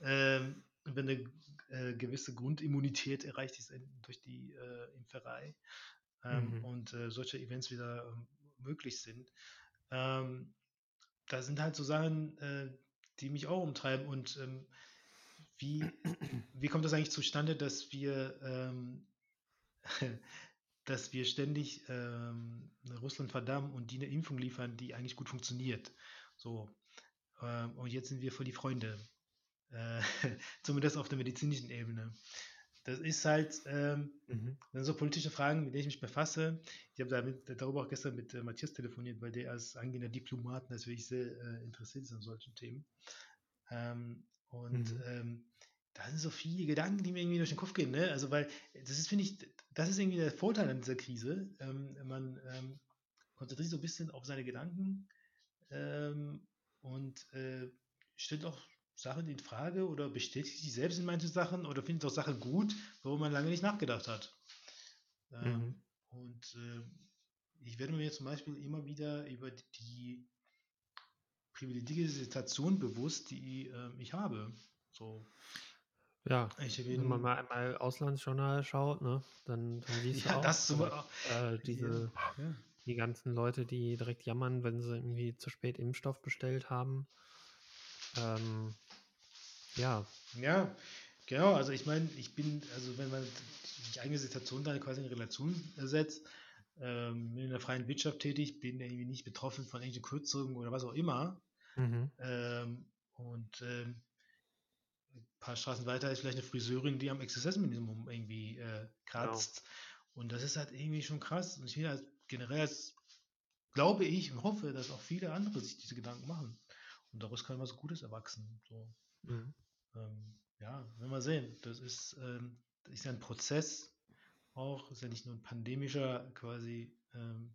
ähm, wenn eine äh, gewisse Grundimmunität erreicht ist durch die äh, Impferei ähm, Mhm. und äh, solche Events wieder ähm, möglich sind. Ähm, da sind halt so Sachen, äh, die mich auch umtreiben. Und ähm, wie, wie kommt das eigentlich zustande, dass wir, ähm, dass wir ständig ähm, Russland verdammen und die eine Impfung liefern, die eigentlich gut funktioniert? So. Ähm, und jetzt sind wir voll die Freunde. Äh, zumindest auf der medizinischen Ebene. Das ist halt ähm, mhm. dann so politische Fragen, mit denen ich mich befasse. Ich habe damit, darüber auch gestern mit äh, Matthias telefoniert, weil der als angehender Diplomat natürlich sehr äh, interessiert ist an solchen Themen. Ähm, und mhm. ähm, da sind so viele Gedanken, die mir irgendwie durch den Kopf gehen. Ne? Also, weil das ist, finde ich, das ist irgendwie der Vorteil an dieser Krise. Ähm, man ähm, konzentriert sich so ein bisschen auf seine Gedanken ähm, und äh, stellt auch Sachen in Frage oder bestätigt sich selbst in manchen Sachen oder findet auch Sachen gut, wo man lange nicht nachgedacht hat. Ähm, mhm. Und äh, ich werde mir jetzt zum Beispiel immer wieder über die privilegierte Situation bewusst, die äh, ich habe. So. Ja, wenn man mal einmal Auslandsjournal schaut, ne, dann, dann siehst ja, du auch, das so, äh, diese, ja. die ganzen Leute, die direkt jammern, wenn sie irgendwie zu spät Impfstoff bestellt haben. Ähm, ja. Ja, genau. Also ich meine, ich bin, also wenn man die eigene Situation da quasi in Relation setzt, ähm, bin in der freien Wirtschaft tätig, bin irgendwie nicht betroffen von irgendwelchen Kürzungen oder was auch immer. Mhm. Ähm, und ähm, paar Straßen weiter ist vielleicht eine Friseurin, die am Existenzminimum irgendwie äh, kratzt. Genau. Und das ist halt irgendwie schon krass. Und ich finde halt generell, glaube ich und hoffe, dass auch viele andere sich diese Gedanken machen. Und daraus kann was Gutes erwachsen. So. Mhm. Ähm, ja, werden wir sehen. Das ist, ähm, das ist ja ein Prozess auch, ist ja nicht nur ein pandemischer quasi, ähm,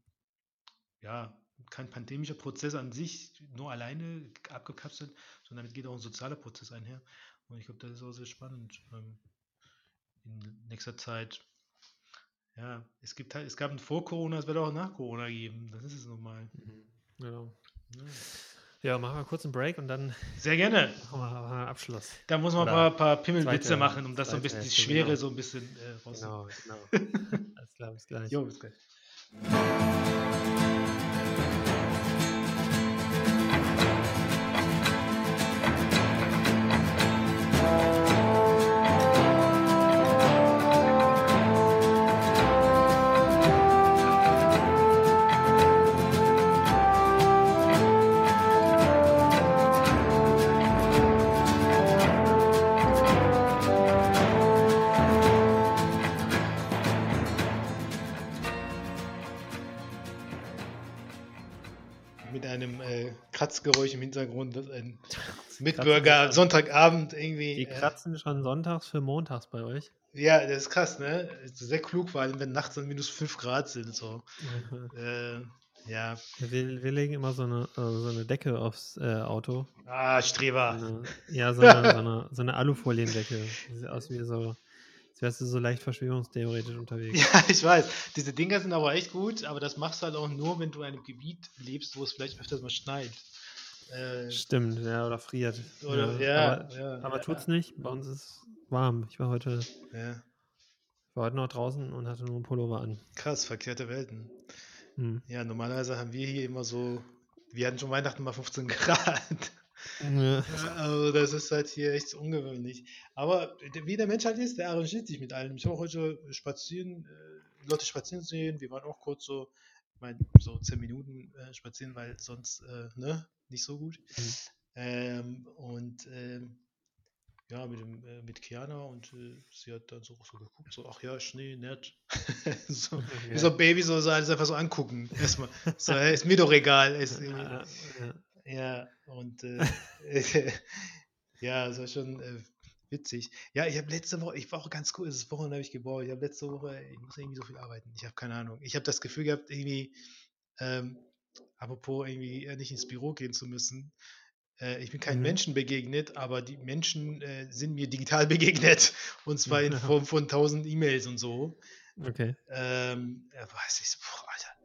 ja, kein pandemischer Prozess an sich, nur alleine abgekapselt, sondern damit geht auch ein sozialer Prozess einher. Und ich glaube, das ist auch sehr spannend. Ähm, in nächster Zeit, ja, es gibt halt, es gab ein vor Corona, es wird auch nach Corona geben. Das ist es normal. Mhm. Genau. Ja. Ja, machen wir kurz einen Break und dann. Sehr gerne. Machen wir einen Abschluss. Da muss man ein paar, paar Pimmelwitze machen, um das so ein bisschen, die Schwere genau. so ein bisschen äh, raus. Genau, genau. Alles klar, bis gleich. Jo, bis gleich. Mitbürger Sonntagabend irgendwie. Die äh, kratzen schon sonntags für montags bei euch. Ja, das ist krass, ne? Sehr klug, vor allem wenn nachts dann minus 5 Grad sind. So. Äh, ja. Wir, wir, legen immer so eine, äh, so eine Decke aufs äh, Auto. Ah, Streber. Eine, ja, so eine, so eine, so eine Alufoliendecke. Sieht aus wie so Jetzt wärst du so leicht verschwörungstheoretisch unterwegs. Ja, ich weiß. Diese Dinger sind aber echt gut, aber das machst du halt auch nur, wenn du in einem Gebiet lebst, wo es vielleicht öfters mal schneit. Äh, Stimmt, ja, oder friert. Oder, ja, aber, ja, aber tut's nicht. Bei uns ist warm. Ich war heute, war heute noch draußen und hatte nur einen Pullover an. Krass, verkehrte Welten. Hm. Ja, normalerweise haben wir hier immer so, wir hatten schon Weihnachten mal 15 Grad. Ja. Also das ist halt hier echt ungewöhnlich. Aber wie der Mensch halt ist, der arrangiert sich mit allem. Ich habe heute spazieren, äh, Leute spazieren sehen. Wir waren auch kurz so, ich meine, so zehn Minuten äh, spazieren, weil sonst äh, ne, nicht so gut. Mhm. Ähm, und ähm, ja, mit, dem, äh, mit Kiana und äh, sie hat dann so, so geguckt, so, ach ja, Schnee, nett. so, ja. Wie so ein Baby so, so alles einfach so angucken. Erstmal. So, ist mir doch egal. Ist, ja, ja. Ja, und äh, ja, das war schon äh, witzig. Ja, ich habe letzte Woche, ich war auch ganz cool, das Wochenende habe ich gebaut. Ich habe letzte Woche, ich muss irgendwie so viel arbeiten. Ich habe keine Ahnung. Ich habe das Gefühl gehabt, irgendwie, ähm, apropos irgendwie nicht ins Büro gehen zu müssen. Äh, ich bin keinen mhm. Menschen begegnet, aber die Menschen äh, sind mir digital begegnet. Und zwar in Form von tausend E-Mails und so. Okay. Ähm, ja, weiß ich so, boah, Alter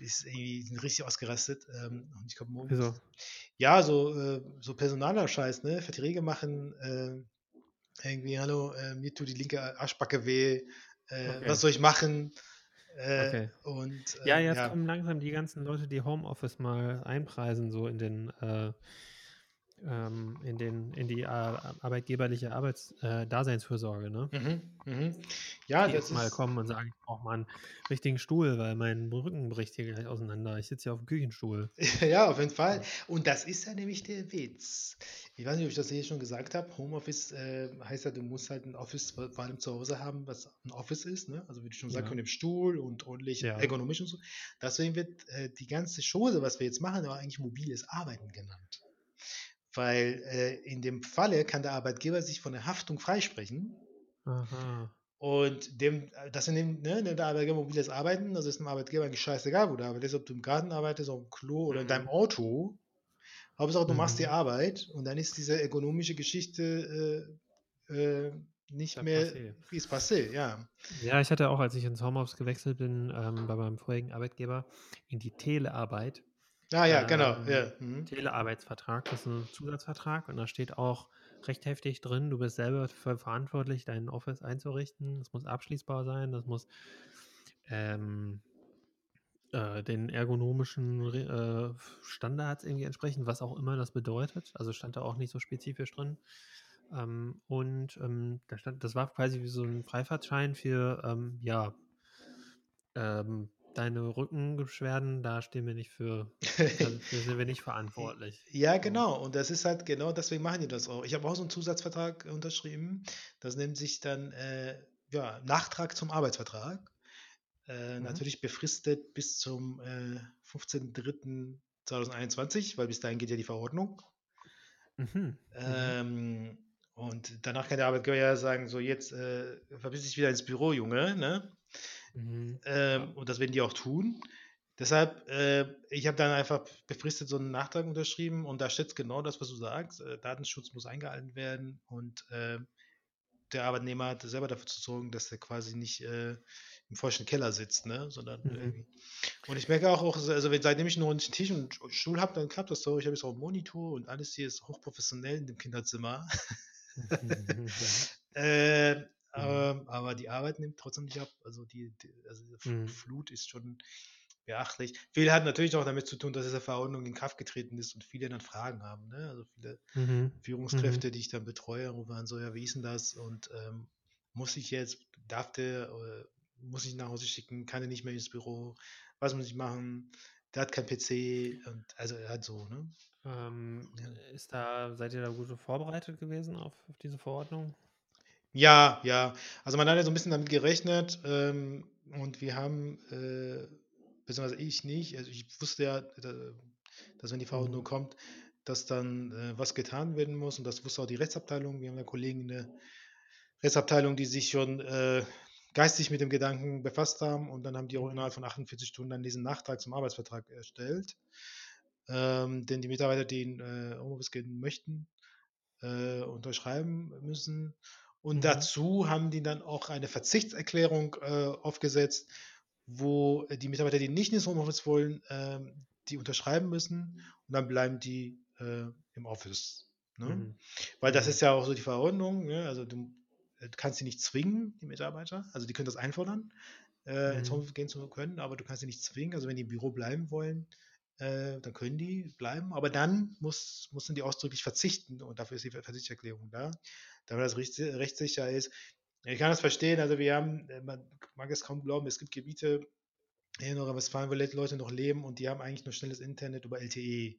ist irgendwie sind richtig ausgerastet. Ähm, und ich glaube, morgen. Wieso? Ja, so, äh, so personaler Scheiß, ne? Verträge machen, äh, irgendwie, hallo, äh, mir tut die linke Arschbacke weh, äh, okay. was soll ich machen? Äh, okay. Und, ja, jetzt ja. kommen langsam die ganzen Leute, die Homeoffice mal einpreisen, so in den ähm, in, den, in die äh, arbeitgeberliche Arbeits, äh, Daseinsfürsorge, ne? Mhm, mhm. Ja, Die das mal ist. kommen und sagen, ich brauche mal einen richtigen Stuhl, weil mein Rücken bricht hier gleich auseinander. Ich sitze hier auf dem Küchenstuhl. Ja, auf jeden Fall. Und das ist ja nämlich der Witz. Ich weiß nicht, ob ich das hier schon gesagt habe. Homeoffice äh, heißt ja, du musst halt ein Office vor vor allem zu Hause haben, was ein Office ist. Ne? Also wie du schon sagst, Ja. mit dem Stuhl und ordentlich Ja. ergonomisch und so. Deswegen wird äh, die ganze Chose, was wir jetzt machen, aber eigentlich mobiles Arbeiten genannt. Weil äh, in dem Falle kann der Arbeitgeber sich von der Haftung freisprechen. Aha. Und dem, das in dem, ne, nimmt der Arbeitgeber mobiles Arbeiten, das ist dem Arbeitgeber eigentlich scheißegal, wo du arbeitest, ob du im Garten arbeitest, auf dem Klo oder in deinem Mhm. Auto. Hauptsache, du machst die Mhm. Arbeit und dann ist diese ergonomische Geschichte äh, äh, nicht mehr, passé. ist passé, ja. Ja, ich hatte auch, als ich ins Homeoffice gewechselt bin, ähm, bei meinem vorigen Arbeitgeber, in die Telearbeit. Ah ja, genau, Ähm, ja. Mhm. Telearbeitsvertrag, das ist ein Zusatzvertrag und da steht auch recht heftig drin, du bist selber dafür verantwortlich, dein Office einzurichten. Das muss abschließbar sein, das muss ähm, äh, den ergonomischen äh, Standards irgendwie entsprechen, was auch immer das bedeutet. Also stand da auch nicht so spezifisch drin. Ähm, und ähm, da stand, das war quasi wie so ein Freifahrtschein für, ähm, ja, ähm, deine Rückenbeschwerden, da stehen wir nicht für, dafür sind wir nicht verantwortlich. Ja, genau. Und das ist halt genau, deswegen machen die das auch. Ich habe auch so einen Zusatzvertrag unterschrieben. Das nennt sich dann äh, ja, Nachtrag zum Arbeitsvertrag. Äh, Mhm. Natürlich befristet bis zum äh, 15.03.2021, weil bis dahin geht ja die Verordnung. Mhm. Mhm. Ähm, und danach kann der Arbeitgeber ja sagen, so jetzt äh, verpiss dich wieder ins Büro, Junge. Ne? Mhm. Ähm, und das werden die auch tun. Deshalb, äh, ich habe dann einfach befristet so einen Nachtrag unterschrieben und da steht genau das, was du sagst. Äh, Datenschutz muss eingehalten werden und äh, der Arbeitnehmer hat selber dafür zu sorgen, dass er quasi nicht äh, im falschen Keller sitzt, ne? sondern Mhm. Und ich merke auch, auch also wenn, seitdem ich einen ordentlichen Tisch und Stuhl habe, dann klappt das so. Ich habe jetzt auch einen Monitor und alles hier ist hochprofessionell in dem Kinderzimmer. äh, ähm, aber die Arbeit nimmt trotzdem nicht ab. Also die, die also diese F- Mhm. Flut ist schon beachtlich. Viel hat natürlich auch damit zu tun, dass diese Verordnung in Kraft getreten ist und viele dann Fragen haben. Ne? Also viele Mhm. Führungskräfte, die ich dann betreue, rufen an, so, ja, wie ist denn das? Und ähm, muss ich jetzt, darf der, äh, muss ich nach Hause schicken, kann er nicht mehr ins Büro, was muss ich machen? Der hat kein PC und also er hat so, ne? Ähm, Ja. ist da, seid ihr da gut vorbereitet gewesen auf, auf diese Verordnung? Ja, ja. Also man hat ja so ein bisschen damit gerechnet ähm, und wir haben, äh, beziehungsweise ich nicht, also ich wusste ja, da- dass wenn die Verordnung Mhm. kommt, dass dann äh, was getan werden muss und das wusste auch die Rechtsabteilung. Wir haben ja Kollegen in der Rechtsabteilung, die sich schon äh, geistig mit dem Gedanken befasst haben und dann haben die auch innerhalb von 48 Stunden dann diesen Nachtrag zum Arbeitsvertrag erstellt. Ähm, denn die Mitarbeiter, die in äh, Homeoffice gehen möchten, äh, unterschreiben müssen. Und Mhm. dazu haben die dann auch eine Verzichtserklärung äh, aufgesetzt, wo äh, die Mitarbeiter, die nicht ins Homeoffice wollen, ähm, die unterschreiben müssen und dann bleiben die äh, im Office. Ne? Mhm. Weil das Mhm. ist ja auch so die Verordnung, ne? also du, äh, du kannst sie nicht zwingen, die Mitarbeiter, also die können das einfordern, äh, ins Mhm. Homeoffice gehen zu können, aber du kannst sie nicht zwingen, also wenn die im Büro bleiben wollen, äh, dann können die bleiben, aber dann muss, müssen die ausdrücklich verzichten und dafür ist die Ver- Verzichtserklärung da, damit das rechts- rechtssicher ist. Ich kann das verstehen, also wir haben, äh, man mag es kaum glauben, es gibt Gebiete hier in Nordrhein-Westfalen, wo Leute noch leben und die haben eigentlich nur schnelles Internet über LTE.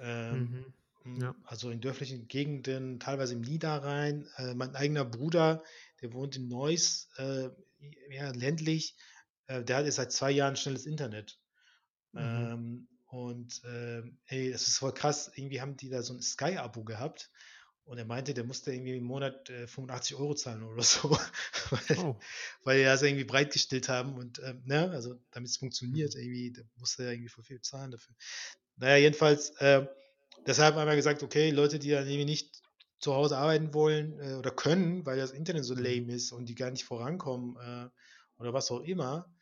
Ähm, Mhm. Ja. Also in dörflichen Gegenden, teilweise im Niederrhein. Äh, mein eigener Bruder, der wohnt in Neuss, äh, ja, ländlich, äh, der hat jetzt seit zwei Jahren schnelles Internet. Mhm. Ähm, und ähm, ey, das ist voll krass. Irgendwie haben die da so ein Sky-Abo gehabt. Und er meinte, der musste irgendwie im Monat äh, 85 Euro zahlen oder so, weil, Oh. weil die das irgendwie breitgestellt haben und ähm, ne, also damit es funktioniert, Mhm. irgendwie, da musste er irgendwie voll viel zahlen dafür. Naja, jedenfalls, äh, deshalb haben wir gesagt, okay, Leute, die dann irgendwie nicht zu Hause arbeiten wollen äh, oder können, weil das Internet so Mhm. lame ist und die gar nicht vorankommen äh, oder was auch immer,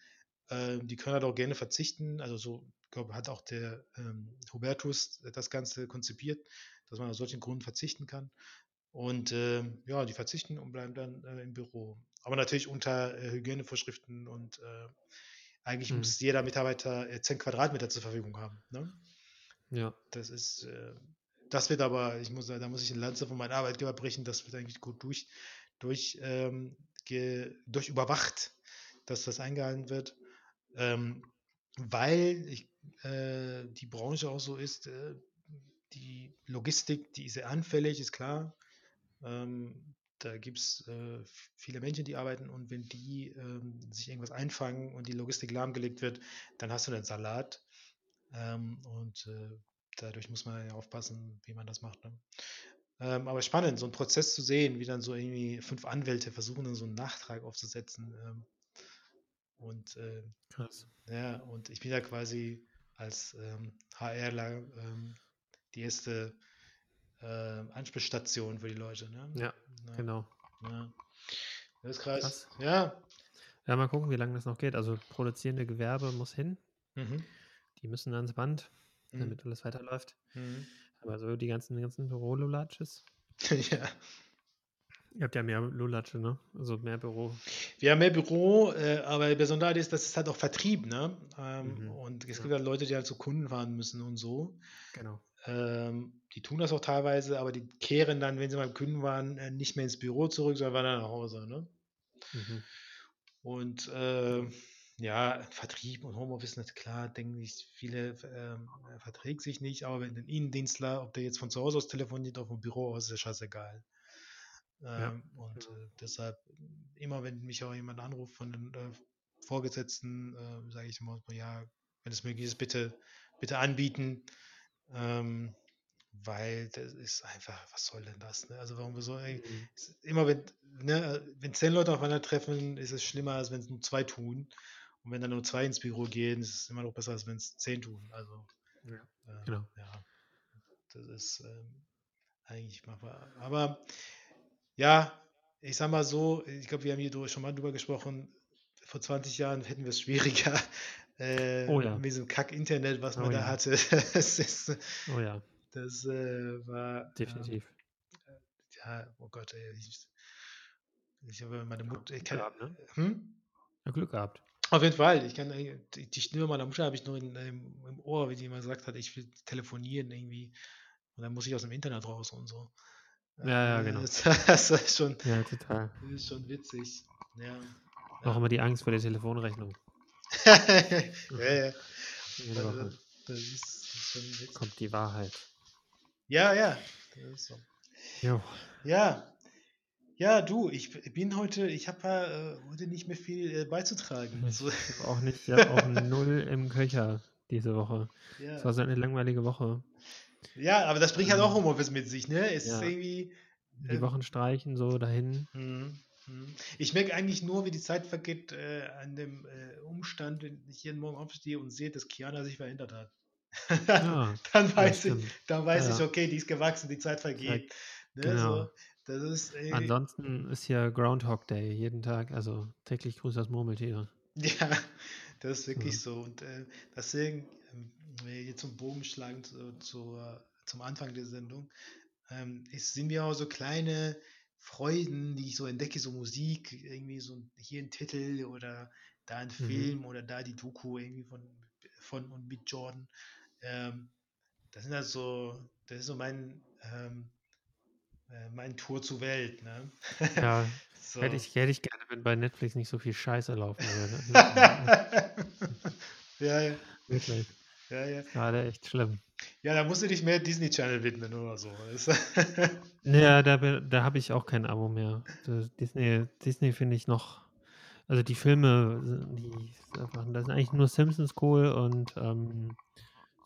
äh, die können halt auch gerne verzichten. Also so, ich glaube, hat auch der ähm, Hubertus das Ganze konzipiert, dass man aus solchen Gründen verzichten kann. Und ähm, ja, die verzichten und bleiben dann äh, im Büro. Aber natürlich unter äh, Hygienevorschriften und äh, eigentlich Mhm. muss jeder Mitarbeiter äh, 10 Quadratmeter zur Verfügung haben. Ne? Ja. Das ist, äh, das wird aber, ich muss, da muss ich eine Lanze von meinem Arbeitgeber brechen, das wird eigentlich gut durch, durch, ähm, ge, durch überwacht, dass das eingehalten wird. Ähm, weil ich, äh, die Branche auch so ist, äh, die Logistik, die ist sehr anfällig, ist klar. Ähm, da gibt es äh, viele Menschen, die arbeiten und wenn die ähm, sich irgendwas einfangen und die Logistik lahmgelegt wird, dann hast du einen Salat. Ähm, und äh, dadurch muss man ja aufpassen, wie man das macht. Ne? Ähm, aber spannend, so einen Prozess zu sehen, wie dann so irgendwie fünf Anwälte versuchen, dann so einen Nachtrag aufzusetzen. Ähm, und äh, Krass. ja, und ich bin ja quasi als ähm, HRler ähm, die erste äh, Ansprechstation für die Leute. Ne? Ja, Ja, genau. ja. Das ist krass. Krass. Ja. Ja, mal gucken, wie lange das noch geht. Also produzierende Gewerbe muss hin. Mhm. Die müssen ans Band, Mhm. damit alles weiterläuft. Mhm. Aber so die ganzen, ganzen Bürolulatsches. ja. Ihr habt ja mehr Lulatsche, ne? Also mehr Büro. Wir haben mehr Büro, äh, aber besonders ist, das ist halt auch Vertrieb, ne? Ähm, Mhm. Und es Ja. gibt halt Leute, die halt zu Kunden fahren müssen und so. Genau. Ähm, die tun das auch teilweise, aber die kehren dann, wenn sie beim Kunden waren, äh, nicht mehr ins Büro zurück, sondern fahren dann nach Hause, ne? Mhm. Und äh, ja, Vertrieb und Homeoffice, nicht klar, denken sich viele, ähm, er verträgt sich nicht, aber wenn ein Innendienstler, ob der jetzt von zu Hause aus telefoniert oder vom Büro aus, ist ja scheißegal. Ja, Ähm, und äh, deshalb, immer wenn mich auch jemand anruft von den äh, Vorgesetzten, äh, sage ich immer, ja, wenn es möglich ist, bitte, bitte anbieten. Ähm, weil das ist einfach, was soll denn das? Ne? Also warum wir so, Mhm. immer wenn, ne, wenn zehn Leute aufeinander treffen, ist es schlimmer, als wenn es nur zwei tun. Und wenn dann nur zwei ins Büro gehen, ist es immer noch besser, als wenn es zehn tun. Also, Ja, äh, genau. ja, das ist ähm, eigentlich machbar. Aber ja, ich sag mal so, ich glaube, wir haben hier schon mal drüber gesprochen, vor 20 Jahren hätten wir es schwieriger äh, Oh ja. mit diesem Kack-Internet, was man Oh da ja. hatte. Das, ist, Oh ja, das äh, war ähm, definitiv. ja, oh Gott, ey, ich, ich habe meine Mutter, ich Glück kann, gehabt, ne? hm? Ja, Glück gehabt. Auf jeden Fall, ich kann äh, die, die Stimme meiner Mutter habe ich nur in, im, im Ohr, wie die immer gesagt hat, ich will telefonieren irgendwie und dann muss ich aus dem Internet raus und so. Ja, ja, Äh, genau. Das, ist schon, Ja, total. ist schon witzig. Ja. Auch immer die Angst vor der Telefonrechnung. ja, ja. Jede Also, Woche das ist, schon witzig. kommt die Wahrheit. Ja, ja. So. Ja. Ja, du, ich bin heute, ich habe äh, heute nicht mehr viel äh, beizutragen. Ich So, hab auch nicht, ich habe auch null im Köcher diese Woche. Es war so eine langweilige Woche. Ja, aber das bringt halt auch Ähm, Homeoffice mit sich, ne? Es ist ja. irgendwie. Die äh, Wochen streichen so dahin. Mhm, mhm. Ich merke eigentlich nur, wie die Zeit vergeht, äh, an dem äh, Umstand, wenn ich jeden Morgen aufstehe und sehe, dass Kiana sich verändert hat. Ja, dann weiß ich, dann weiß Ja. ich, okay, die ist gewachsen, die Zeit vergeht. Ne, Genau. so, ist irgendwie, Ansonsten ist hier Groundhog Day jeden Tag, also täglich grüßt das Murmeltier. ja, das ist wirklich Ja. so. Und äh, deswegen, jetzt zum Bogen schlagen zu, zu, zum Anfang der Sendung, ähm, es sind mir auch so kleine Freuden, die ich so entdecke, so Musik, irgendwie so hier ein Titel oder da ein Mhm. Film oder da die Doku irgendwie von, von und mit Jordan. Ähm, das sind halt so, das ist so mein, ähm, äh, mein Tour zur Welt, ne? Ja, so. hätte ich, hätte ich gerne, wenn bei Netflix nicht so viel Scheiße laufen würde. ja, ja, Wirklich. Ja, ja. Gerade echt schlimm. Ja, da musst du dich mehr Disney Channel widmen oder so. Naja, da, da habe ich auch kein Abo mehr. Disney, Disney finde ich noch. Also die Filme, die ist einfach, das sind eigentlich nur Simpsons cool und ähm,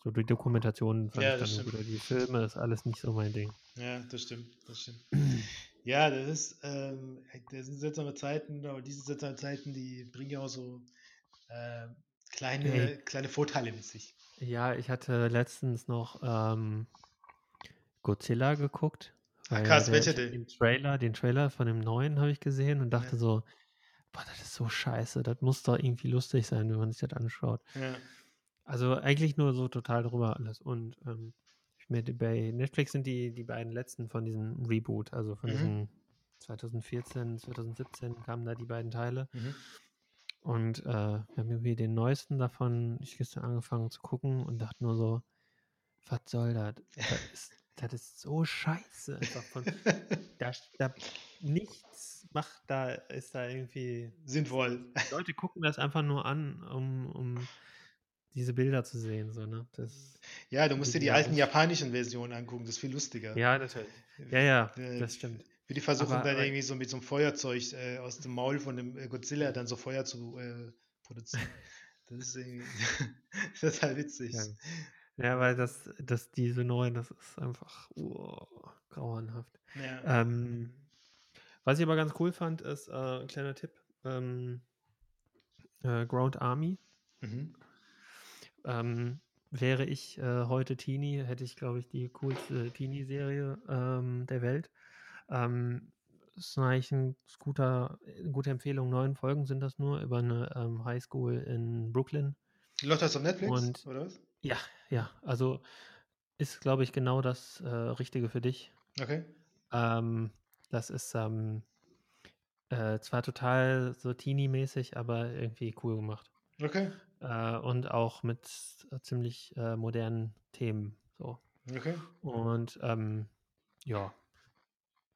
so die Dokumentationen fand Ja, ich dann stimmt. gut. Die Filme ist alles nicht so mein Ding. ja, das stimmt, das stimmt. Ja, das ist, ähm, das sind seltsame Zeiten, aber diese seltsamen Zeiten, die bringen ja auch so ähm, kleine, Hey. kleine Vorteile mit sich. Ja, ich hatte letztens noch ähm, Godzilla geguckt. Weil krass, welcher denn? den Trailer, den Trailer von dem neuen habe ich gesehen und dachte Ja. so, boah, das ist so scheiße, das muss doch irgendwie lustig sein, wenn man sich das anschaut. Ja. Also eigentlich nur so total drüber alles. Und ähm, bei Netflix sind die, die beiden letzten von diesem Reboot, also von Mhm. diesen 2014, 2017 kamen da die beiden Teile. Mhm. Und äh, wir haben irgendwie den neuesten davon, ich gestern angefangen zu gucken und dachte nur so, was soll das? Das ist, das ist so scheiße. Von, da, da nichts macht da, ist da irgendwie. Sinnvoll. Leute gucken das einfach nur an, um, um diese Bilder zu sehen. So, ne? das, Ja, du musst dir die alten japanischen Versionen angucken, das ist viel lustiger. ja, natürlich. Ja, ja, das stimmt. Wie die versuchen Aber- dann irgendwie so mit so einem Feuerzeug äh, aus dem Maul von dem äh, Godzilla dann so Feuer zu äh, produzieren. Das ist irgendwie total witzig. Ja. Ja, weil das, das, diese neuen, das ist einfach oh, grauenhaft. Ja. Ähm, was ich aber ganz cool fand, ist, äh, ein kleiner Tipp, ähm, äh, Ground Army. Mhm. Ähm, wäre ich äh, heute Teenie, hätte ich, glaube ich, die coolste Teenie-Serie ähm, der Welt. Ähm, ist eigentlich ein guter, eine gute Empfehlung. Neun Folgen sind das nur über eine ähm, Highschool in Brooklyn. Läuft das auf Netflix? Und- oder was? Ja, ja, also ist, glaube ich, genau das äh, Richtige für dich. Okay. Ähm, das ist ähm, äh, zwar total so Teenie-mäßig, aber irgendwie cool gemacht. Okay. Äh, und auch mit äh, ziemlich äh, modernen Themen. So. Okay. Und ähm, ja,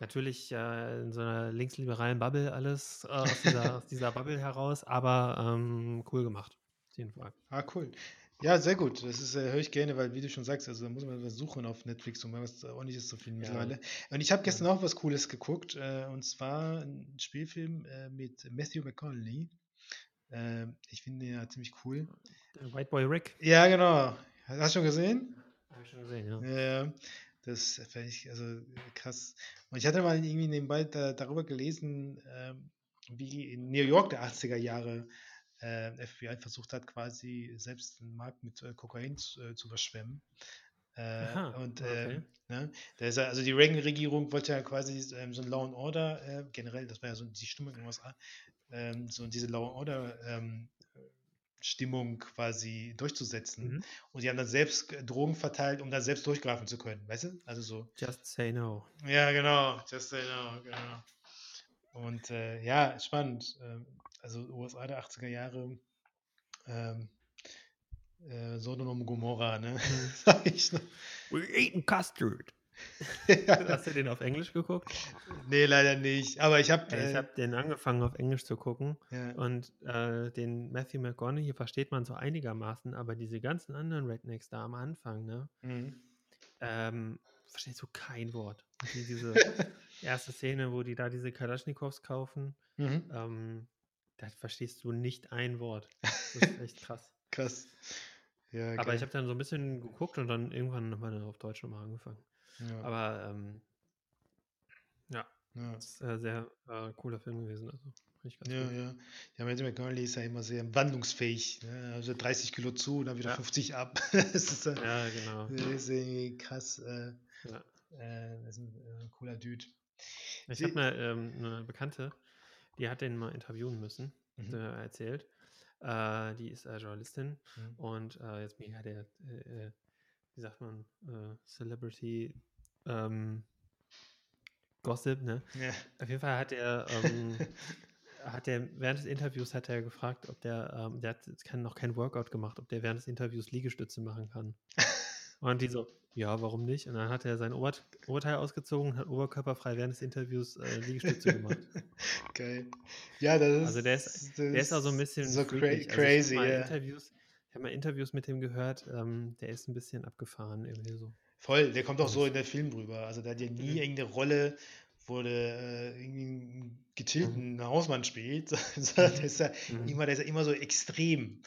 natürlich äh, in so einer linksliberalen Bubble alles äh, aus, dieser, aus dieser Bubble heraus, aber ähm, cool gemacht. Auf jeden Fall. Ah, cool. Ja, sehr gut. Das ist, äh, höre ich gerne, weil, wie du schon sagst, also da muss man was suchen auf Netflix mal was ordentliches zu finden Ja. mittlerweile. Und ich habe gestern auch was Cooles geguckt, äh, und zwar ein Spielfilm äh, mit Matthew McConaughey. Äh, ich finde den ja ziemlich cool. Der White Boy Rick. Ja, genau. Hast du schon gesehen? Habe ich schon gesehen, ja. Ja, das fand ich also äh, krass. Und ich hatte mal irgendwie nebenbei da, darüber gelesen, ähm, wie in New York der 80er Jahre äh, FBI versucht hat, quasi selbst den Markt mit äh, Kokain zu, äh, zu überschwemmen. Äh, Aha, und okay. ähm, ne, da ist ja, also die Reagan-Regierung wollte ja quasi ähm, so ein Law and Order, äh, generell, das war ja so die Stimmung in den USA, ähm, so diese Law and Order ähm, Stimmung quasi durchzusetzen. Mhm. Und die haben dann selbst Drogen verteilt, um dann selbst durchgreifen zu können, weißt du? Also so. Just say no. Ja, genau. Just say no, genau. Und äh, ja, spannend. Ähm, also USA der 80er Jahre. Ähm, äh, Sodom und Gomorra, ne? Sag ich noch. We're eating custard. Hast du den auf Englisch geguckt? Nee, leider nicht. Aber ich habe. ich Äh, habe den angefangen auf Englisch zu gucken ja. und äh, den Matthew McConaughey versteht man so einigermaßen, aber diese ganzen anderen Rednecks da am Anfang, ne, Mhm. ähm, verstehst du kein Wort. Die, diese erste Szene, wo die da diese Kalaschnikows kaufen, Mhm. ähm, da verstehst du nicht ein Wort. Das ist echt krass. Krass. Ja, Aber geil. ich habe dann so ein bisschen geguckt und dann irgendwann nochmal auf Deutsch nochmal angefangen. Ja, Aber ähm, ja, ja. das ist äh, sehr äh, cooler Film gewesen. Also, Ja, gut. ja. Ja, Matthew McConaughey ist ja immer sehr wandlungsfähig. Ne? Also 30 Kilo zu und dann wieder Ja. 50 ab. das ist, äh, Ja, genau. das ist irgendwie krass. Äh, Ja. äh, das ist ein äh, cooler Dude. Ich habe eine, ähm, eine Bekannte, die hat den mal interviewen müssen, Mhm. erzählt. Äh, die ist äh, Journalistin Mhm. und äh, jetzt bin ich ja der, wie sagt man, äh, Celebrity ähm, Gossip, ne? Ja. Auf jeden Fall hat er, ähm, hat er während des Interviews hat er gefragt, ob der, ähm, der hat jetzt kein, noch kein Workout gemacht, ob der während des Interviews Liegestütze machen kann. Und die so, ja, warum nicht? Und dann hat er sein Ober Oberteil ausgezogen und hat oberkörperfrei während des Interviews äh, Liegestütze gemacht. Geil. Ja, das ist. Also der ist- Der ist auch so ein bisschen so cra freakig. Also crazy. ich habe mal, ja. Interviews, ich hab mal Interviews mit dem gehört, ähm, der ist ein bisschen abgefahren irgendwie so. Voll, der kommt auch so in der Film rüber. Also der hat ja nie Mhm. irgendeine Rolle, wo der äh, irgendwie einen gechillten Hausmann spielt, sondern der ist ja Mhm. immer, der ist ja immer so extrem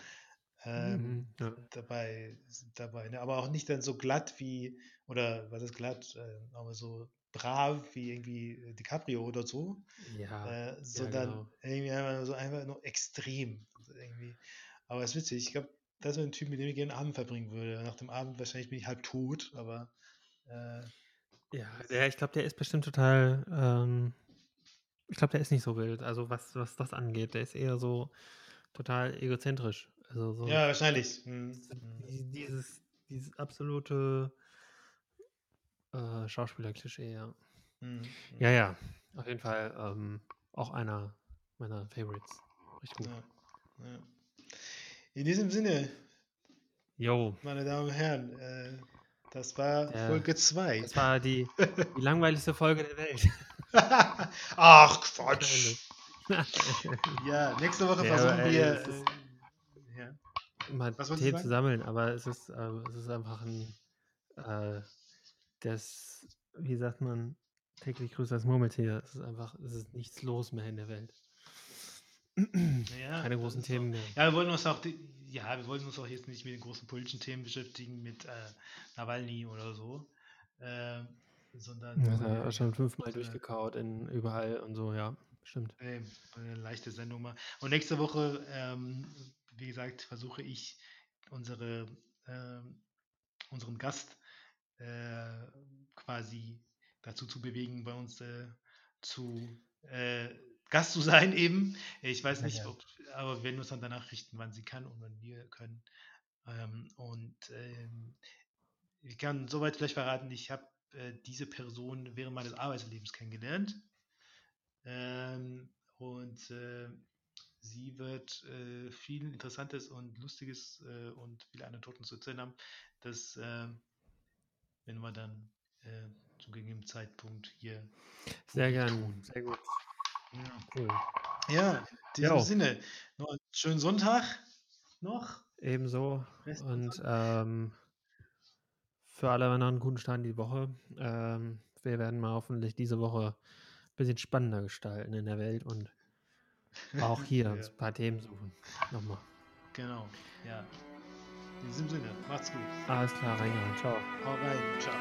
ähm, Mhm, ja. dabei, dabei. Ne? Aber auch nicht dann so glatt wie, oder was ist glatt, äh, aber so brav wie irgendwie DiCaprio oder so, Ja, äh, sondern genau. irgendwie einfach so einfach nur extrem. Also irgendwie. Aber es ist witzig, ich glaube, das wäre ein Typ, mit dem ich gerne einen Abend verbringen würde. Nach dem Abend wahrscheinlich bin ich halb tot, aber äh, Ja, der, ich glaube, der ist bestimmt total. Ähm, ich glaube, der ist nicht so wild. Also was, was das angeht, der ist eher so total egozentrisch. Also so ja, wahrscheinlich. Hm, hm. die- dieses, dieses absolute äh, Schauspieler-Klischee, ja. Hm, hm. Ja, ja. Auf jeden Fall ähm, auch einer meiner Favorites. Richtig gut. Ja, ja. In diesem Sinne, Jo, meine Damen und Herren, äh, Das war Der- Folge 2. Das war die, die langweiligste Folge der Welt. Ach, Quatsch. Ja, nächste Woche Ja, versuchen wir. ist- Äh, ja. mal Was Themen zu sammeln, aber es ist, äh, es ist einfach ein, äh, das, wie sagt man, täglich grüßt das Murmeltier. Es ist einfach, es ist nichts los mehr in der Welt. Ja, Keine großen ist Themen mehr. Ja, wir wollen uns auch, die, ja, wir wollen uns auch jetzt nicht mit den großen politischen Themen beschäftigen, mit äh, Nawalny oder so, äh, sondern wollen ist ja schon fünfmal äh, durchgekaut in überall und so, ja, stimmt. Nee, eine leichte Sendung mal. Und nächste Woche, ähm, wie gesagt, versuche ich unsere, ähm, unseren Gast äh, quasi dazu zu bewegen, bei uns äh, zu äh, Gast zu sein eben. Ich weiß nicht, ob, aber wir werden uns dann danach richten, wann sie kann und wann wir können. Ähm, und ähm, ich kann soweit vielleicht verraten, ich habe äh, diese Person während meines Arbeitslebens kennengelernt. Ähm, und äh, sie wird äh, viel Interessantes und Lustiges äh, und viele Anekdoten zu erzählen haben. Das äh, werden wir dann äh, zum gegebenen Zeitpunkt hier. Sehr publik gern, tun. sehr gut, Ja, cool. ja in diesem Jo. Sinne, noch einen schönen Sonntag noch. Ebenso und ähm, für alle anderen einen guten Start in die Woche. Ähm, wir werden mal hoffentlich diese Woche ein bisschen spannender gestalten in der Welt und auch hier Ja. ein paar Themen suchen. Nochmal. Genau, ja. In diesem Sinne, macht's gut. Alles klar, reingehauen. Ciao. Hau rein. Ciao.